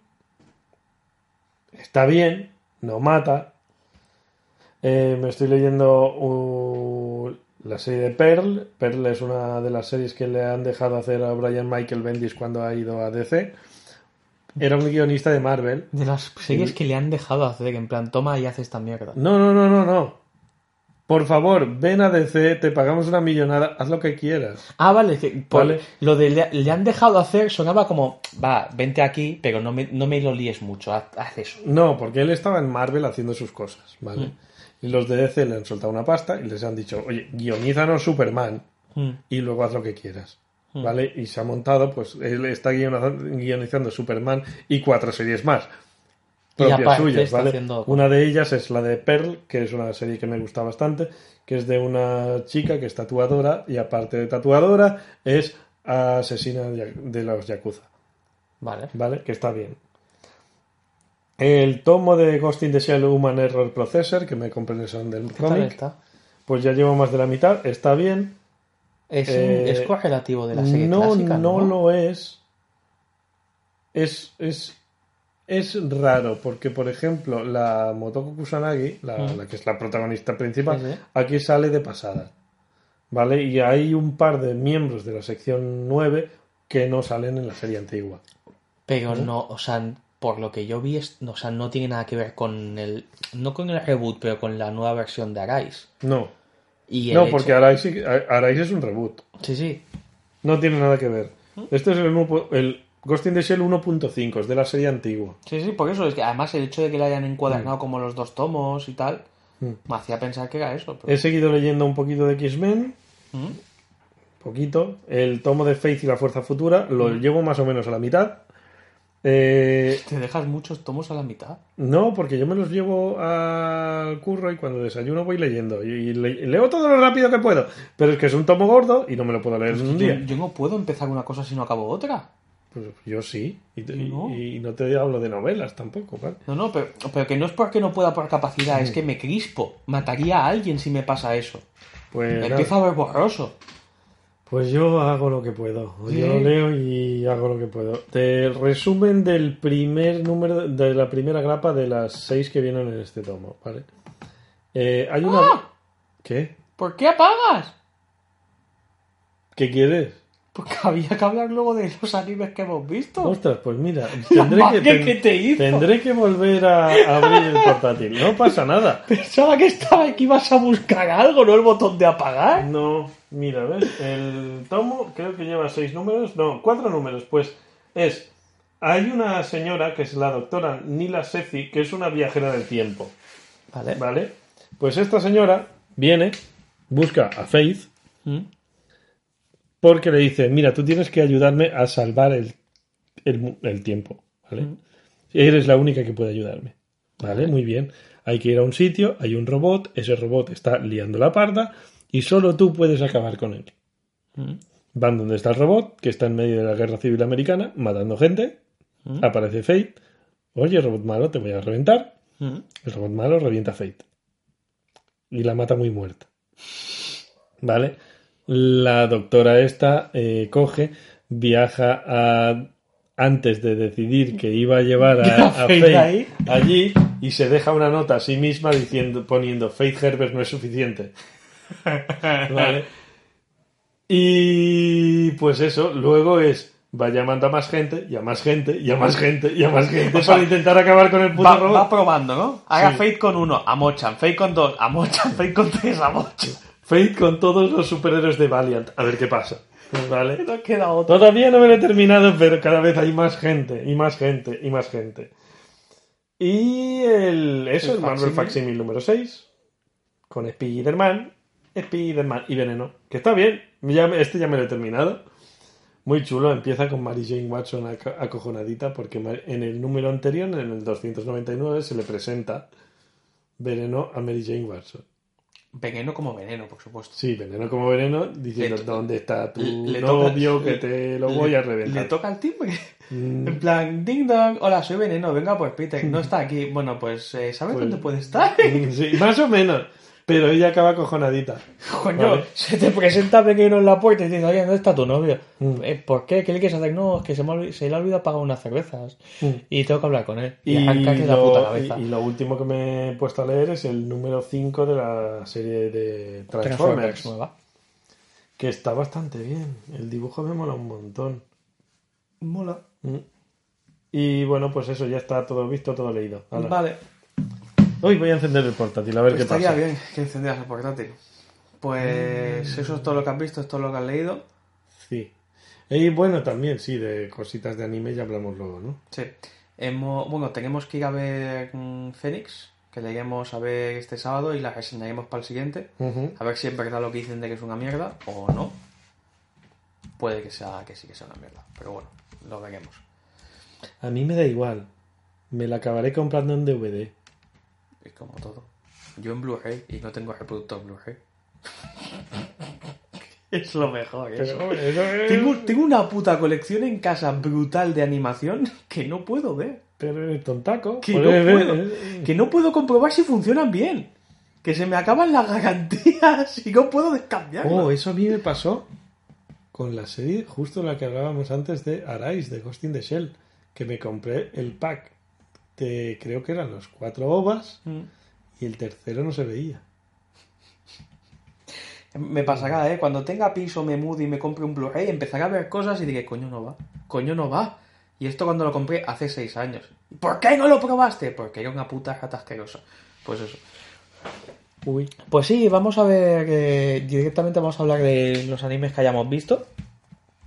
Está bien, no mata. Eh, me estoy leyendo uh, la serie de Pearl. Pearl es una de las series que le han dejado hacer a Brian Michael Bendis cuando ha ido a DC. Era un guionista de Marvel. De las series que le han dejado hacer, en plan, toma y haces esta mierda. No, no, no, no, no. Por favor, ven a DC, te pagamos una millonada, haz lo que quieras. Ah, vale, que por- Vale. lo de le, le han dejado hacer sonaba como, va, vente aquí, pero no me, no me lo líes mucho, haz, haz eso. No, porque él estaba en Marvel haciendo sus cosas, ¿vale? Y los de DC le han soltado una pasta y les han dicho, oye, guionízanos Superman Mm. y luego haz lo que quieras, ¿vale? Y se ha montado, pues él está guioniza- guionizando Superman y cuatro series más. Propias suyas, ¿vale? haciendo- Una de ellas es la de Pearl, que es una serie que me gusta bastante, que es de una chica que es tatuadora y aparte de tatuadora es asesina de de los Yakuza. Vale. ¿vale? Que está bien. El tomo de Ghost in the Shell Human Error Processor, que me compré en el salón del ¿Qué tal cómic, pues ya llevo más de la mitad, está bien. Es, Eh, es correlativo de la serie no, clásica, no ¿no? lo es. Es, es. Es raro, porque por ejemplo, la Motoko Kusanagi, la, Mm. la que es la protagonista principal, Sí, aquí sale de pasada. ¿Vale? Y hay un par de miembros de la sección 9 que no salen en la serie antigua. Pero no, o sea, por lo que yo vi, es, o sea, no tiene nada que ver con el, no con el reboot, pero con la nueva versión de Arais. No, Y No, hecho- porque Arais, sí- Arais es un reboot. Sí, sí. No tiene nada que ver. ¿Mm? Este es el, el Ghost in the Shell 1.5, es de la serie antigua. Sí, sí, por eso es que además el hecho de que le hayan Mm. encuadernado como los dos tomos y tal, me hacía pensar que era eso. pero- He seguido leyendo un poquito de X-Men, ¿Mm? poquito. El tomo de Faith y la Fuerza Futura lo Mm. llevo más o menos a la mitad. Eh, Te dejas muchos tomos a la mitad. no, porque yo me los llevo al curro y cuando desayuno voy leyendo. Y, y le- leo todo lo rápido que puedo. Pero es que es un tomo gordo y no me lo puedo leer en un Yo, día. yo no puedo empezar una cosa si no acabo otra. Pues yo sí. Y, te- no. y- y no te hablo de novelas tampoco, ¿vale? No, no, pero, pero que no es porque no pueda por capacidad, Mm. es que me crispo. Mataría a alguien si me pasa eso. Pues. Empiezo a ver borroso. Pues yo hago lo que puedo. Sí. Yo leo y hago lo que puedo. Te resumen del primer número, de la primera grapa de las seis que vienen en este tomo, ¿vale? Eh, hay una. ¡Ah! ¿Qué? ¿Por qué apagas? ¿Qué quieres? Porque había que hablar luego de los animes que hemos visto. Ostras, pues mira, tendré que, magia que te hizo. tendré que volver a abrir el portátil. No pasa nada. Pensaba que estaba que ibas a buscar algo, no el botón de apagar. No, mira, ¿ves? El tomo creo que lleva seis números, no, cuatro números. Pues es, hay una señora que es la doctora Nila Sethi, que es una viajera del tiempo, Vale. ¿vale? Pues esta señora viene, busca a Faith, ¿Mm? porque le dice, mira, tú tienes que ayudarme a salvar el, el tiempo, ¿vale? Eres la única que puede ayudarme, ¿vale? Muy bien. Hay que ir a un sitio, hay un robot, ese robot está liando la parda y solo tú puedes acabar con él. ¿Mm? van donde está el robot, que está en medio de la guerra civil americana, matando gente. Aparece Fate. Oye, robot malo, te voy a reventar. El robot malo revienta a Fate. Y la mata muy muerta. ¿Vale? La doctora esta eh, coge, viaja a... Antes de decidir que iba a llevar a, a ahí. allí y se deja una nota a sí misma diciendo, poniendo Faith Herbert no es suficiente. ¿Vale? Y pues eso, luego es va llamando a más gente, y a más gente, y a más gente, y a más gente O sea, para intentar acabar con el puto Va, robot. va probando, ¿no? Haga Sí. Fate con uno, a Mochan. Fate con dos, a Mochan. Fate con tres, a Mochan. Fate con todos los superhéroes de Valiant. A ver qué pasa. ¿Vale? No queda otro. Todavía no me lo he terminado, pero cada vez hay más gente, y más gente, y más gente. Y el, eso, El el, Marvel. Facsimil número 6, con Spider-Man, Spider-Man y Veneno, que está bien, ya este ya me lo he terminado. Muy chulo, empieza con Mary Jane Watson aco- acojonadita, porque en el número anterior, en el 299, se le presenta Veneno a Mary Jane Watson. Veneno como veneno, por supuesto. Sí, Veneno como Veneno, diciendo Le- dónde está tu le novio, que te lo voy a reventar. Le toca el timbre. Mm. En plan, ding dong, hola, soy Veneno, venga pues Peter, no está aquí. Bueno, pues, eh, ¿sabes Pues- dónde puede estar? Sí, más o menos. Pero ella acaba cojonadita. Coño, Vale. se te presenta Veneno en la puerta y dice, oye, ¿dónde está tu novio? Mm. Eh, ¿Por qué? ¿Qué le quieres hacer? No, es que se, me se le ha olvidado pagar unas cervezas. Mm. Y tengo que hablar con él. Y, Y arrancarle la puta lo, cabeza. y- y lo último que me he puesto a leer es el número 5 de la serie de Transformers. Transformers nueva. Que está bastante bien. El dibujo me mola un montón. Mola. Mm. Y bueno, pues eso, ya está todo visto, todo leído. Vale. Hoy voy a encender el portátil, a ver qué Estaría pasa. bien que encendieras el portátil. Pues eso es todo lo que has visto, es todo lo que has leído. Sí. Y bueno, también, sí, de cositas de anime ya hablamos luego, ¿no? Sí. Hemos, bueno, tenemos que ir a ver mm, Fénix, que le iremos a ver este sábado y la reseñaremos para el siguiente. A ver si es verdad lo que dicen de que es una mierda o no. Puede que sea que sí que sea una mierda, pero bueno, lo veremos. A mí me da igual. Me la acabaré comprando en DVD. Es como todo. Yo en Blu-ray y no tengo reproductor Blu-ray. es lo mejor, eso. Tengo, tengo una puta colección en casa brutal de animación que no puedo ver. Pero eres tontaco. Que no, Puedes ver, puedo, eh. que no puedo comprobar si funcionan bien. Que se me acaban las garantías y no puedo descambiarlas. Oh, eso a mí me pasó con la serie, justo la que hablábamos antes de Arise, de Ghost in the Shell. Que me compré el pack de, creo que eran los cuatro ovas, Mm. y el tercero no se veía. Me pasará, ¿eh? Cuando tenga piso, me mude y me compre un Blu-ray, empezaré a ver cosas y diré, coño, no va. Coño, no va. Y esto cuando lo compré hace seis años. ¿Por qué no lo probaste? Porque era una puta rata asquerosa. Pues eso. Uy. Pues sí, vamos a ver. eh, directamente vamos a hablar de los animes que hayamos visto.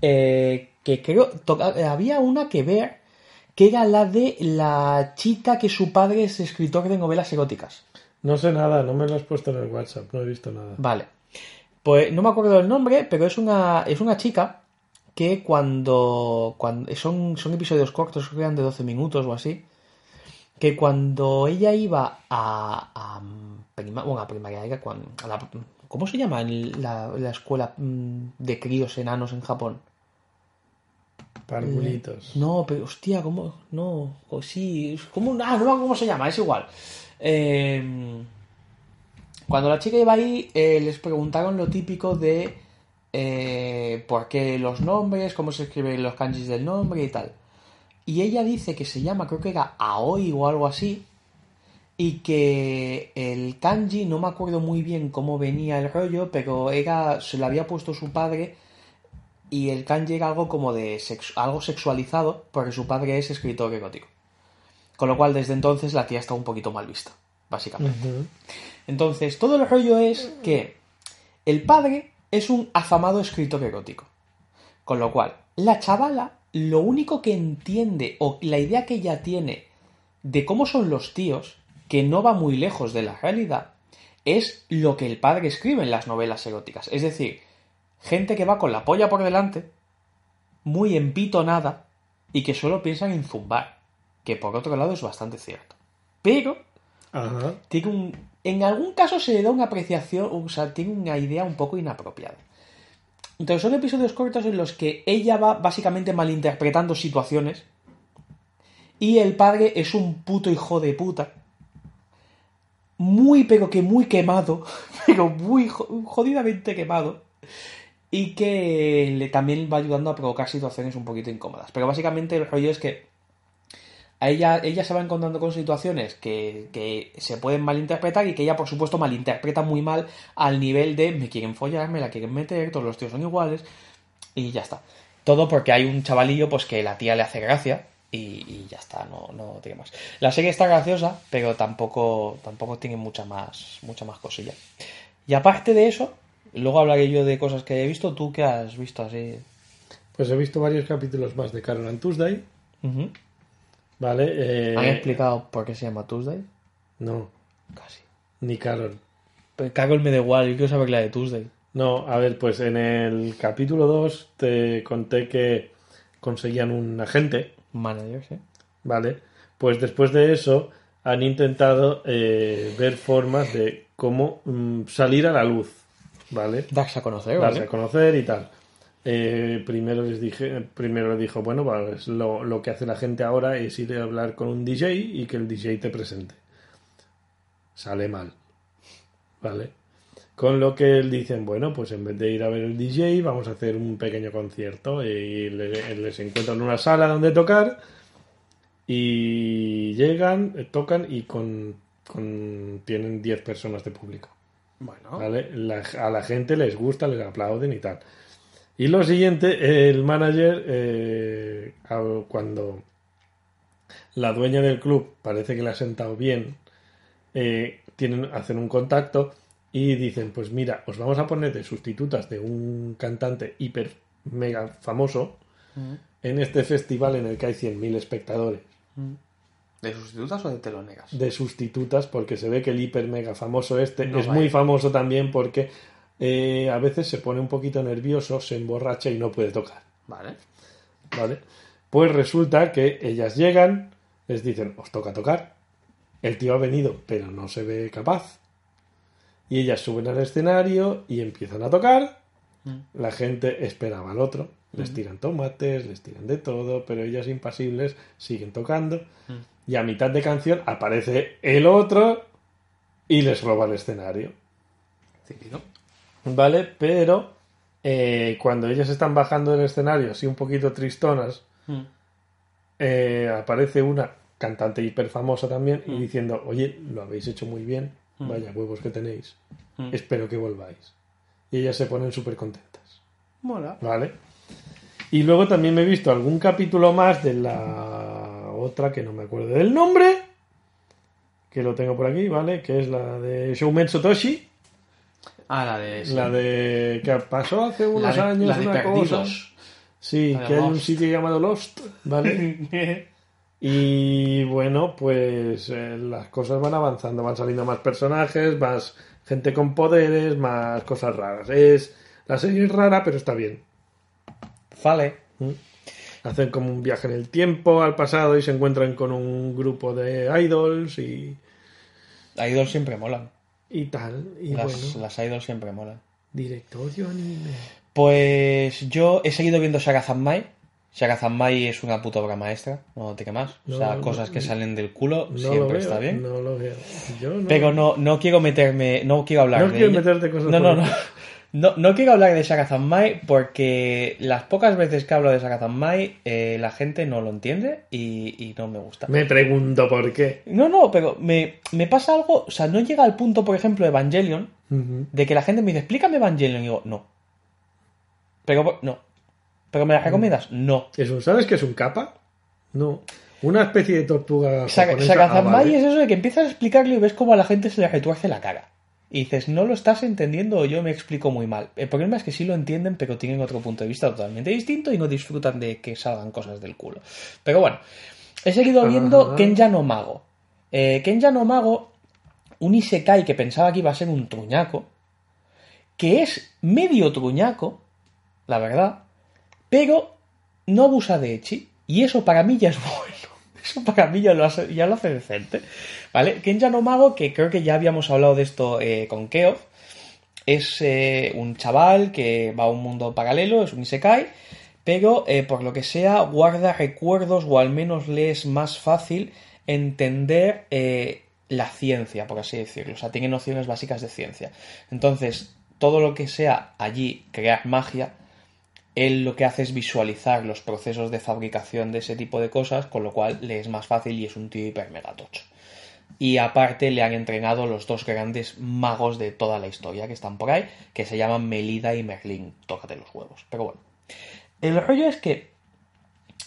Eh, que creo. eh, había una que ver. Que era la de la chica que su padre es escritor de novelas eróticas. No sé nada, no me lo has puesto en el WhatsApp, no he visto nada. Vale. Pues no me acuerdo del nombre, pero es una, es una chica que cuando, cuando son, son episodios cortos, creo que eran de 12 minutos o así, que cuando ella iba a, a prima- bueno, a primaria, era cuando, a la- ¿cómo se llama en la, la escuela mm, de críos enanos en Japón? Parvulitos. No, pero hostia, ¿cómo? No, o sí, un- ah, no cómo se llama, es igual. Eh, cuando la chica iba ahí, eh, les preguntaron lo típico de eh, por qué los nombres, cómo se escriben los kanjis del nombre y tal. Y ella dice que se llama, creo que era Aoi o algo así, y que el kanji, no me acuerdo muy bien cómo venía el rollo, pero era, se lo había puesto su padre y el kanji era algo como de algo sexualizado porque su padre es escritor erótico. Con lo cual desde entonces la tía está un poquito mal vista, básicamente. Entonces todo el rollo es que el padre es un afamado escritor erótico. Con lo cual, la chavala lo único que entiende o la idea que ella tiene de cómo son los tíos, que no va muy lejos de la realidad, es lo que el padre escribe en las novelas eróticas. Es decir, gente que va con la polla por delante, muy empitonada, y que solo piensan en zumbar. Que por otro lado es bastante cierto. Pero Ajá. tiene un, en algún caso se le da una apreciación, o sea, tiene una idea un poco inapropiada. Entonces son episodios cortos en los que ella va básicamente malinterpretando situaciones y el padre es un puto hijo de puta. Muy, pero que muy quemado. Pero muy jo- jodidamente quemado. Y que le, también va ayudando a provocar situaciones un poquito incómodas. Pero básicamente el rollo es que a ella, ella se va encontrando con situaciones que, que se pueden malinterpretar y que ella, por supuesto, malinterpreta muy mal al nivel de me quieren follar, me la quieren meter, todos los tíos son iguales y ya está. Todo porque hay un chavalillo pues que la tía le hace gracia y, y ya está, no, no tiene más. La serie está graciosa, pero tampoco, tampoco tiene mucha más, mucha más cosilla. Y aparte de eso, luego hablaré yo de cosas que he visto. ¿Tú qué has visto así? Pues he visto varios capítulos más de Carol and Tuesday. ¿Vale? Eh, ¿Han explicado por qué se llama Tuesday? No, Casi. ni Carol. Pero Carol me da igual, yo quiero saber la de Tuesday. No, a ver, pues en el capítulo 2 te conté que conseguían un agente, Manager, sí. ¿vale? Pues después de eso han intentado eh, ver formas de cómo mm, salir a la luz, ¿vale? Darse a conocer, darse ¿vale? a conocer y tal. Eh, primero les dije, primero le dijo, bueno, pues lo, lo que hace la gente ahora es ir a hablar con un DJ y que el DJ te presente. Sale mal. ¿Vale? Con lo que él dicen, bueno, pues en vez de ir a ver el DJ, vamos a hacer un pequeño concierto y le- les encuentran una sala donde tocar y llegan, tocan y con, con- tienen 10 personas de público. Bueno, ¿vale? La- a la gente les gusta, les aplauden y tal. Y lo siguiente, el manager, eh, cuando la dueña del club parece que le ha sentado bien, eh, tienen, hacen un contacto y dicen, pues mira, os vamos a poner de sustitutas de un cantante hiper mega famoso en este festival en el que hay 100.000 espectadores. ¿De sustitutas o de teloneras? De sustitutas, porque se ve que el hiper mega famoso este No es vaya. muy famoso también porque eh, a veces se pone un poquito nervioso, se emborracha y no puede tocar. Vale. ¿Vale? Pues resulta que ellas llegan, les dicen, os toca tocar. El tío ha venido, pero no se ve capaz. Y ellas suben al escenario y empiezan a tocar. La gente esperaba al otro. Les tiran tomates, les tiran de todo, pero ellas impasibles siguen tocando. Y a mitad de canción aparece el otro y les roba el escenario. Típico. ¿Vale? Pero eh, cuando ellas están bajando del escenario, así un poquito tristonas, eh, aparece una cantante hiper famosa también y diciendo, oye, lo habéis hecho muy bien, vaya huevos que tenéis, espero que volváis. Y ellas se ponen súper contentas, Mola. ¿vale? Y luego también me he visto algún capítulo más de la otra que no me acuerdo del nombre, que lo tengo por aquí, ¿vale? Que es la de Shoumen Sotoshi, Ah, la de... sí. la de que pasó hace unos La de- años la de una cosa. Sí, que hay un sitio llamado Lost, ¿vale? y bueno, pues eh, las cosas van avanzando, van saliendo más personajes, más gente con poderes, más cosas raras. Es la serie es rara, pero está bien. Vale. ¿Mm? Hacen como un viaje en el tiempo, al pasado, y se encuentran con un grupo de idols y, idols siempre molan. y tal. Y Las, bueno, las idols siempre molan. directorio anime. Pues yo he seguido viendo Shagazanmai. Shagazanmai es una puta obra maestra, no te más. O sea, cosas que salen del culo No siempre veo, está bien. no lo veo. Yo no. Pero no, no quiero meterme, no quiero hablar No de quiero ella. meterte cosas No, no, no. No, no quiero hablar de Shagazanmai porque las pocas veces que hablo de Shagazanmai eh, la gente no lo entiende y, y no me gusta. Me pregunto por qué. No, no, pero me, me pasa algo, o sea, no llega al punto, por ejemplo, de Evangelion, de que la gente me dice, explícame Evangelion, y digo, no. Pero, no. ¿Pero me la recomiendas? No. ¿Es un, ¿Sabes qué es un capa? No. Una especie de tortuga. Shagazanmai Ah, vale. es eso de que empiezas a explicarlo y ves cómo a la gente se le retuerce la cara. Y dices, no lo estás entendiendo o yo me explico muy mal. El problema es que sí lo entienden, pero tienen otro punto de vista totalmente distinto y no disfrutan de que salgan cosas del culo. Pero bueno, he seguido viendo Ajá. Kenja no Mago. Eh, Kenja no Mago, un Isekai que pensaba que iba a ser un truñaco, que es medio truñaco, la verdad, pero no abusa de Echi. Y eso para mí ya es bueno. Eso para mí ya lo hace, decente. ¿Vale? Kenja no Mago, que creo que ya habíamos hablado de esto eh, con Keof, es eh, un chaval que va a un mundo paralelo, es un Isekai, pero eh, por lo que sea guarda recuerdos o al menos le es más fácil entender la ciencia, por así decirlo. O sea, tiene nociones básicas de ciencia. Entonces, todo lo que sea allí crear magia, él lo que hace es visualizar los procesos de fabricación de ese tipo de cosas, con lo cual le es más fácil y es un tío hiper mega tocho. Y aparte le han entrenado los dos grandes magos de toda la historia que están por ahí, que se llaman Melida y Merlín. Tócate los huevos. Pero bueno. El rollo es que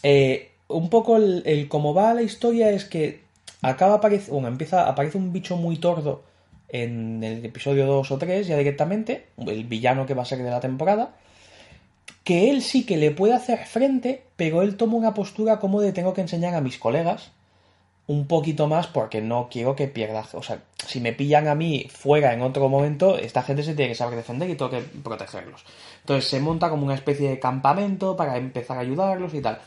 eh, un poco el, cómo va la historia es que acaba aparece, bueno, empieza, aparece un bicho muy tordo en el episodio 2 o 3 ya directamente, el villano que va a ser de la temporada, que él sí que le puede hacer frente, pero él toma una postura como de tengo que enseñar a mis colegas un poquito más porque no quiero que pierda, o sea, si me pillan a mí fuera en otro momento, esta gente se tiene que saber defender y tengo que protegerlos. Entonces se monta como una especie de campamento para empezar a ayudarlos y tal.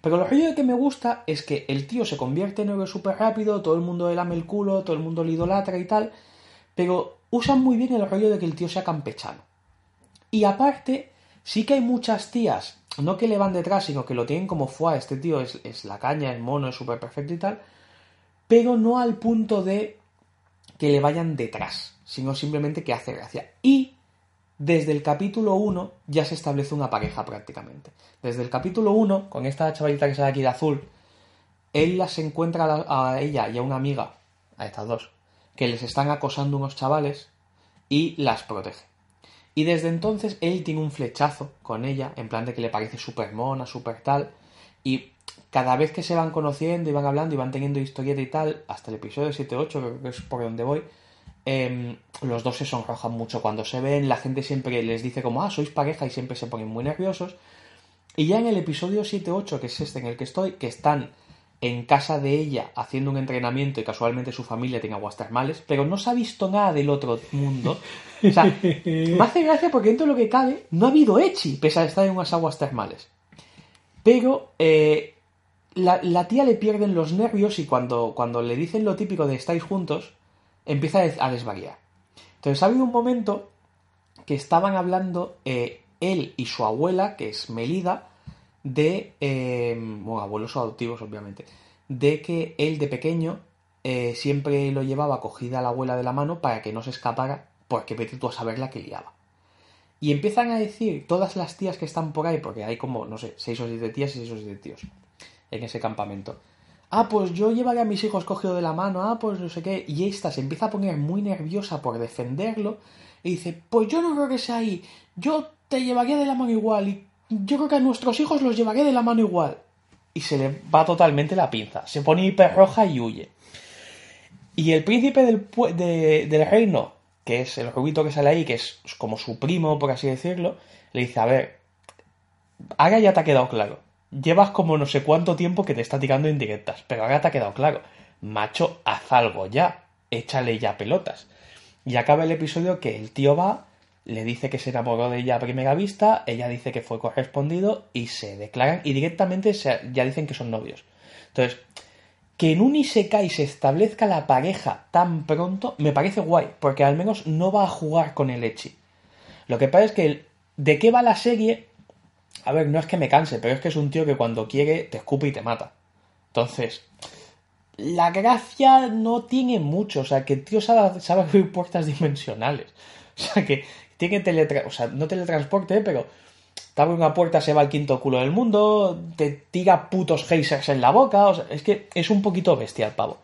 Pero lo rollo que me gusta es que el tío se convierte en héroe súper rápido, todo el mundo le lame el culo, todo el mundo le idolatra y tal, pero usan muy bien el rollo de que el tío sea campechano. Y aparte, sí que hay muchas tías, no que le van detrás, sino que lo tienen como fue, este tío es, es la caña, es mono, es súper perfecto y tal, pero no al punto de que le vayan detrás, sino simplemente que hace gracia. Y desde el capítulo 1 ya se establece una pareja prácticamente. Desde el capítulo 1, con esta chavalita que sale aquí de azul, él las encuentra a, la- a ella y a una amiga, a estas dos, que les están acosando unos chavales y las protege. Y desde entonces él tiene un flechazo con ella, en plan de que le parece súper mona, súper tal, y cada vez que se van conociendo y van hablando y van teniendo historieta y tal, hasta el episodio 7-8, creo que es por donde voy, em, los dos se sonrojan mucho cuando se ven, la gente siempre les dice como, ah, sois pareja y siempre se ponen muy nerviosos. Y ya en el episodio 7-8, que es este en el que estoy, que están en casa de ella haciendo un entrenamiento y casualmente su familia tiene aguas termales, pero no se ha visto nada del otro mundo. O sea, me hace gracia porque dentro de lo que cabe no ha habido Echi, pese a estar en unas aguas termales. Pero eh, la, la tía le pierden los nervios y cuando, cuando le dicen lo típico de estáis juntos, empieza a des- a desvariar. Entonces ha habido un momento que estaban hablando eh, él y su abuela, que es Melida, de, eh, bueno, abuelos adoptivos obviamente, de que él de pequeño eh, siempre lo llevaba cogida a la abuela de la mano para que no se escapara, porque vete tú a saber la que liaba. Y empiezan a decir todas las tías que están por ahí, porque hay como, no sé, seis o siete tías y seis o siete tíos en ese campamento. Ah, pues yo llevaré a mis hijos cogido de la mano, ah, pues no sé qué. Y esta se empieza a poner muy nerviosa por defenderlo. Y dice, pues yo no creo que sea ahí. Yo te llevaría de la mano igual. Y yo creo que a nuestros hijos los llevaré de la mano igual. Y se le va totalmente la pinza. Se pone hiper roja y huye. Y el príncipe del, del reino, que es el rubito que sale ahí, que es como su primo, por así decirlo, le dice, a ver, ahora ya te ha quedado claro. Llevas como no sé cuánto tiempo que te está tirando indirectas, pero ahora te ha quedado claro. Macho, haz algo ya. Échale ya pelotas. Y acaba el episodio que el tío va, le dice que se enamoró de ella a primera vista, ella dice que fue correspondido y se declaran y directamente se- ya dicen que son novios. Entonces, que en un Isekai se establezca la pareja tan pronto me parece guay, porque al menos no va a jugar con el Echi. Lo que pasa es que el- de qué va la serie, a ver, no es que me canse, pero es que es un tío que cuando quiere te escupe y te mata. Entonces, la gracia no tiene mucho, o sea, que el tío sabe, sabe abrir puertas dimensionales. O sea, que tiene teletra o sea, no teletransporte, pero te abre una puerta, se va al quinto culo del mundo, te tira putos geysers en la boca, o sea, es que es un poquito bestia el pavo.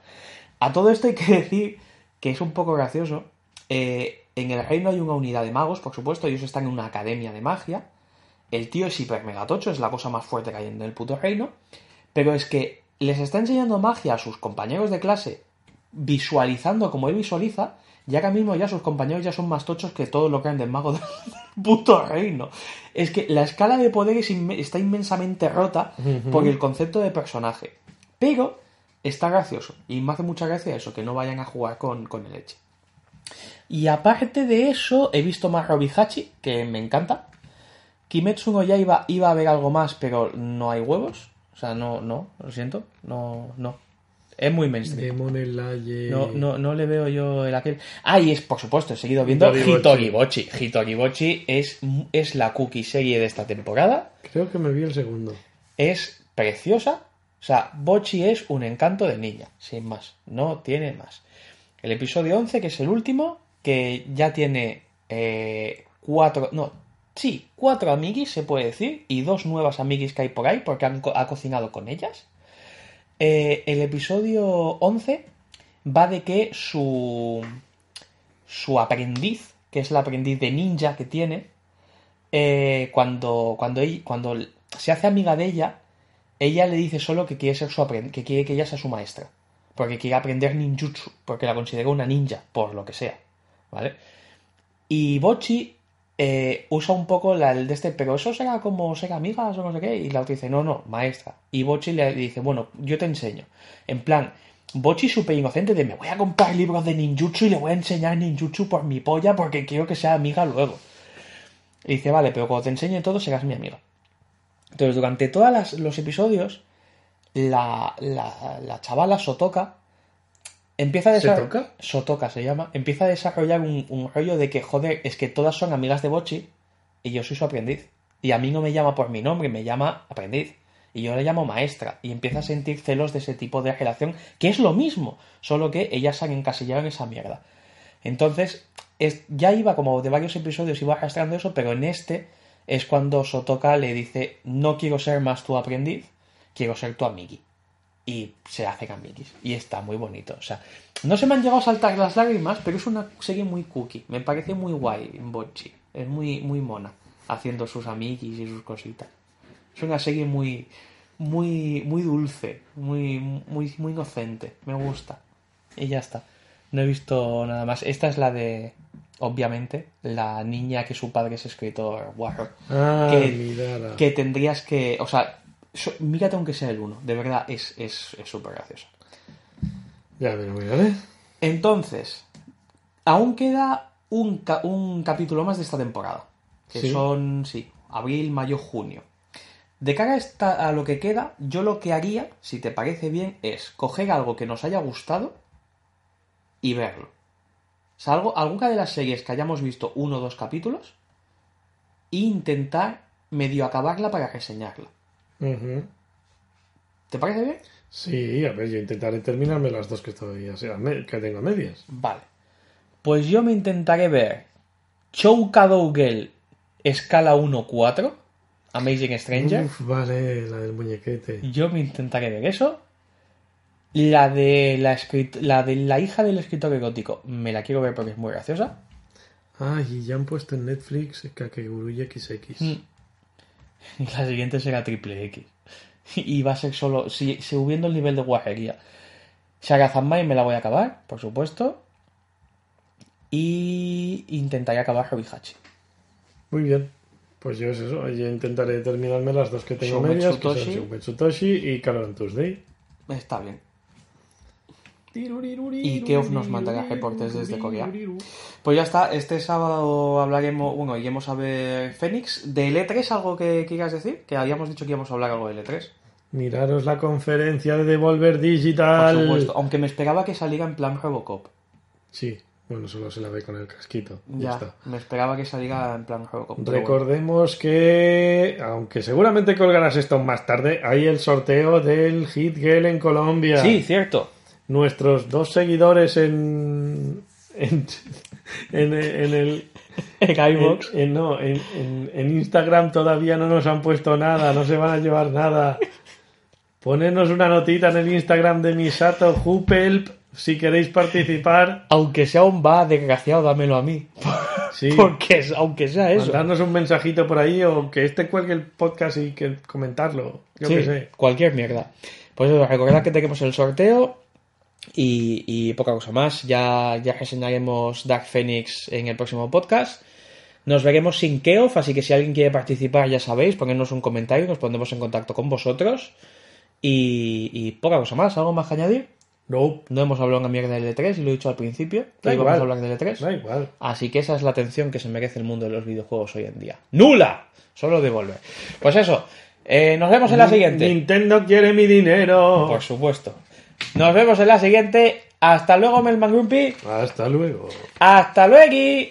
A todo esto hay que decir que es un poco gracioso. eh, en el reino hay una unidad de magos, por supuesto, ellos están en una academia de magia. El tío es hiper megatocho, es la cosa más fuerte que hay en el puto reino. Pero es que les está enseñando magia a sus compañeros de clase, visualizando como él visualiza, y ahora mismo ya sus compañeros ya son más tochos que todos los grandes magos del puto reino. Es que la escala de poder es inme- está inmensamente rota por el concepto de personaje. Pero está gracioso. Y me hace mucha gracia eso, que no vayan a jugar con, con el Echi. Y aparte de eso, he visto más Robihachi, que me encanta. Kimetsu no ya iba, iba a ver algo más, pero no hay huevos. O sea, no, no, lo siento. No, no. Es muy mainstream. Demon Slayer. No, no, no le veo yo el aquel. Ah, y es, por supuesto, he seguido viendo Hitoribochi. Hitoribochi. Es, es la cookie serie de esta temporada. Creo que me vi el segundo. Es preciosa. O sea, Bochi es un encanto de niña, sin más. No tiene más. El episodio 11, que es el último, que ya tiene eh, cuatro. No, sí, cuatro amiguis, se puede decir, y dos nuevas amiguis que hay por ahí, porque han co- ha cocinado con ellas. Eh, el episodio 11 va de que su, su aprendiz, que es el aprendiz de ninja que tiene, eh, cuando, cuando, cuando se hace amiga de ella, ella le dice solo que quiere ser su que quiere que ella sea su maestra. Porque quiere aprender ninjutsu, porque la considera una ninja, por lo que sea. ¿Vale? Y Bochi eh, usa un poco la, el de este, pero eso será como ser amigas o no sé qué. Y la otra dice, no, no, maestra. Y Bochi le dice, bueno, yo te enseño. En plan, Bochi súper inocente de me voy a comprar libros de ninjutsu y le voy a enseñar ninjutsu por mi polla porque quiero que sea amiga luego. Y dice, vale, pero cuando te enseñe todo serás mi amiga. Entonces, durante todos los episodios, la, la, la chavala Sotoka empieza a ¿Se desar- toca? Sotoka se llama. Empieza a desarrollar un, un rollo de que, joder, es que todas son amigas de Bochi y yo soy su aprendiz. Y a mí no me llama por mi nombre, me llama aprendiz. Y yo le llamo maestra. Y empieza a sentir celos de ese tipo de relación, que es lo mismo, solo que ellas se han encasillado en esa mierda. Entonces, es, ya iba como de varios episodios, iba arrastrando eso, pero en este es cuando Sotoka le dice, no quiero ser más tu aprendiz, quiero ser tu amigui. Y se hacen amiguis. Y está muy bonito. O sea, no se me han llegado a saltar las lágrimas, pero es una serie muy cookie. Me parece muy guay en Bochi. Es muy, muy mona, haciendo sus amiguis y sus cositas. Es una serie muy, muy, muy dulce, muy, muy, muy inocente. Me gusta. Y ya está. No he visto nada más. Esta es la de, obviamente, la niña que su padre es escritor guarro. Ah, que, que tendrías que. O sea, so- mírate aunque sea el uno. De verdad, es es es súper gracioso. Ya me lo miraré. Entonces, aún queda un, ca- un capítulo más de esta temporada. Que Sí. son, sí, abril, mayo, junio. De cara a, esta- a lo que queda, yo lo que haría, si te parece bien, es coger algo que nos haya gustado y verlo. O sea, algo, alguna de las series que hayamos visto uno o dos capítulos e intentar medio acabarla para reseñarla. ¿Te parece bien? Sí, a ver, yo intentaré terminarme las dos que todavía que tengo a medias. Vale. Pues yo me intentaré ver Chouka Girl escala 1-4, Amazing Stranger. Uf, vale, la del muñequete. Yo me intentaré ver eso. La de la, la de la hija del escritor erótico me la quiero ver porque es muy graciosa. Ah, y ya han puesto en Netflix Kakegurui XX. Mm. Y la siguiente será triple X. Y va a ser solo, si, subiendo el nivel de guajería. Shagazamai me la voy a acabar, por supuesto. Y intentaré acabar Hobihachi. Muy bien. Pues yo es eso, yo intentaré terminarme las dos que tengo Shoumetsu medias, que son Toshi. Toshi y Carol on Tuesday. Está bien. ¿Y os nos mandará reportes desde Corea? Pues ya está, este sábado hablaremos, bueno, iremos a ver Fénix. ¿De L3 algo que quieras decir? Que habíamos dicho que íbamos a hablar algo de L3. Miraros la conferencia de Devolver Por Digital. supuesto. Aunque me esperaba que saliera en plan Robocop. Sí, bueno, solo se la ve con el casquito. Ya, está. me esperaba que saliera en plan Robocop. Recordemos que, aunque seguramente colgarás esto más tarde, hay el sorteo del Hit Girl en Colombia. Sí, cierto. Nuestros dos seguidores en. en, en, en el. En en- no, en, Instagram todavía no nos han puesto nada, no se van a llevar nada. Ponernos una notita en el Instagram de Misato Hupelp si queréis participar. Aunque sea un va, desgraciado, dámelo a mí. Sí. Porque es, aunque sea eso. Mandarnos un mensajito por ahí o que este cuelgue el podcast y que comentarlo. Yo Sí, qué sé. cualquier mierda. Pues eso, recordad que tenemos el sorteo y, y poca cosa más. Ya, ya reseñaremos Dark Phoenix en el próximo podcast. Nos veremos sin Keof, así que si alguien quiere participar, ya sabéis, ponednos un comentario, nos pondremos en contacto con vosotros. Y, y poca cosa más, ¿algo más que añadir? No, No hemos hablado una mierda del E3 y lo he dicho al principio, que íbamos a igual. hablar del E3. da igual. Así que esa es la atención que se merece el mundo de los videojuegos hoy en día. ¡Nula! Solo devolver. Pues eso, eh, nos vemos en la siguiente. Nintendo quiere mi dinero. Por supuesto. Nos vemos en la siguiente. Hasta luego, Melman Grumpy. Hasta luego. Hasta luego.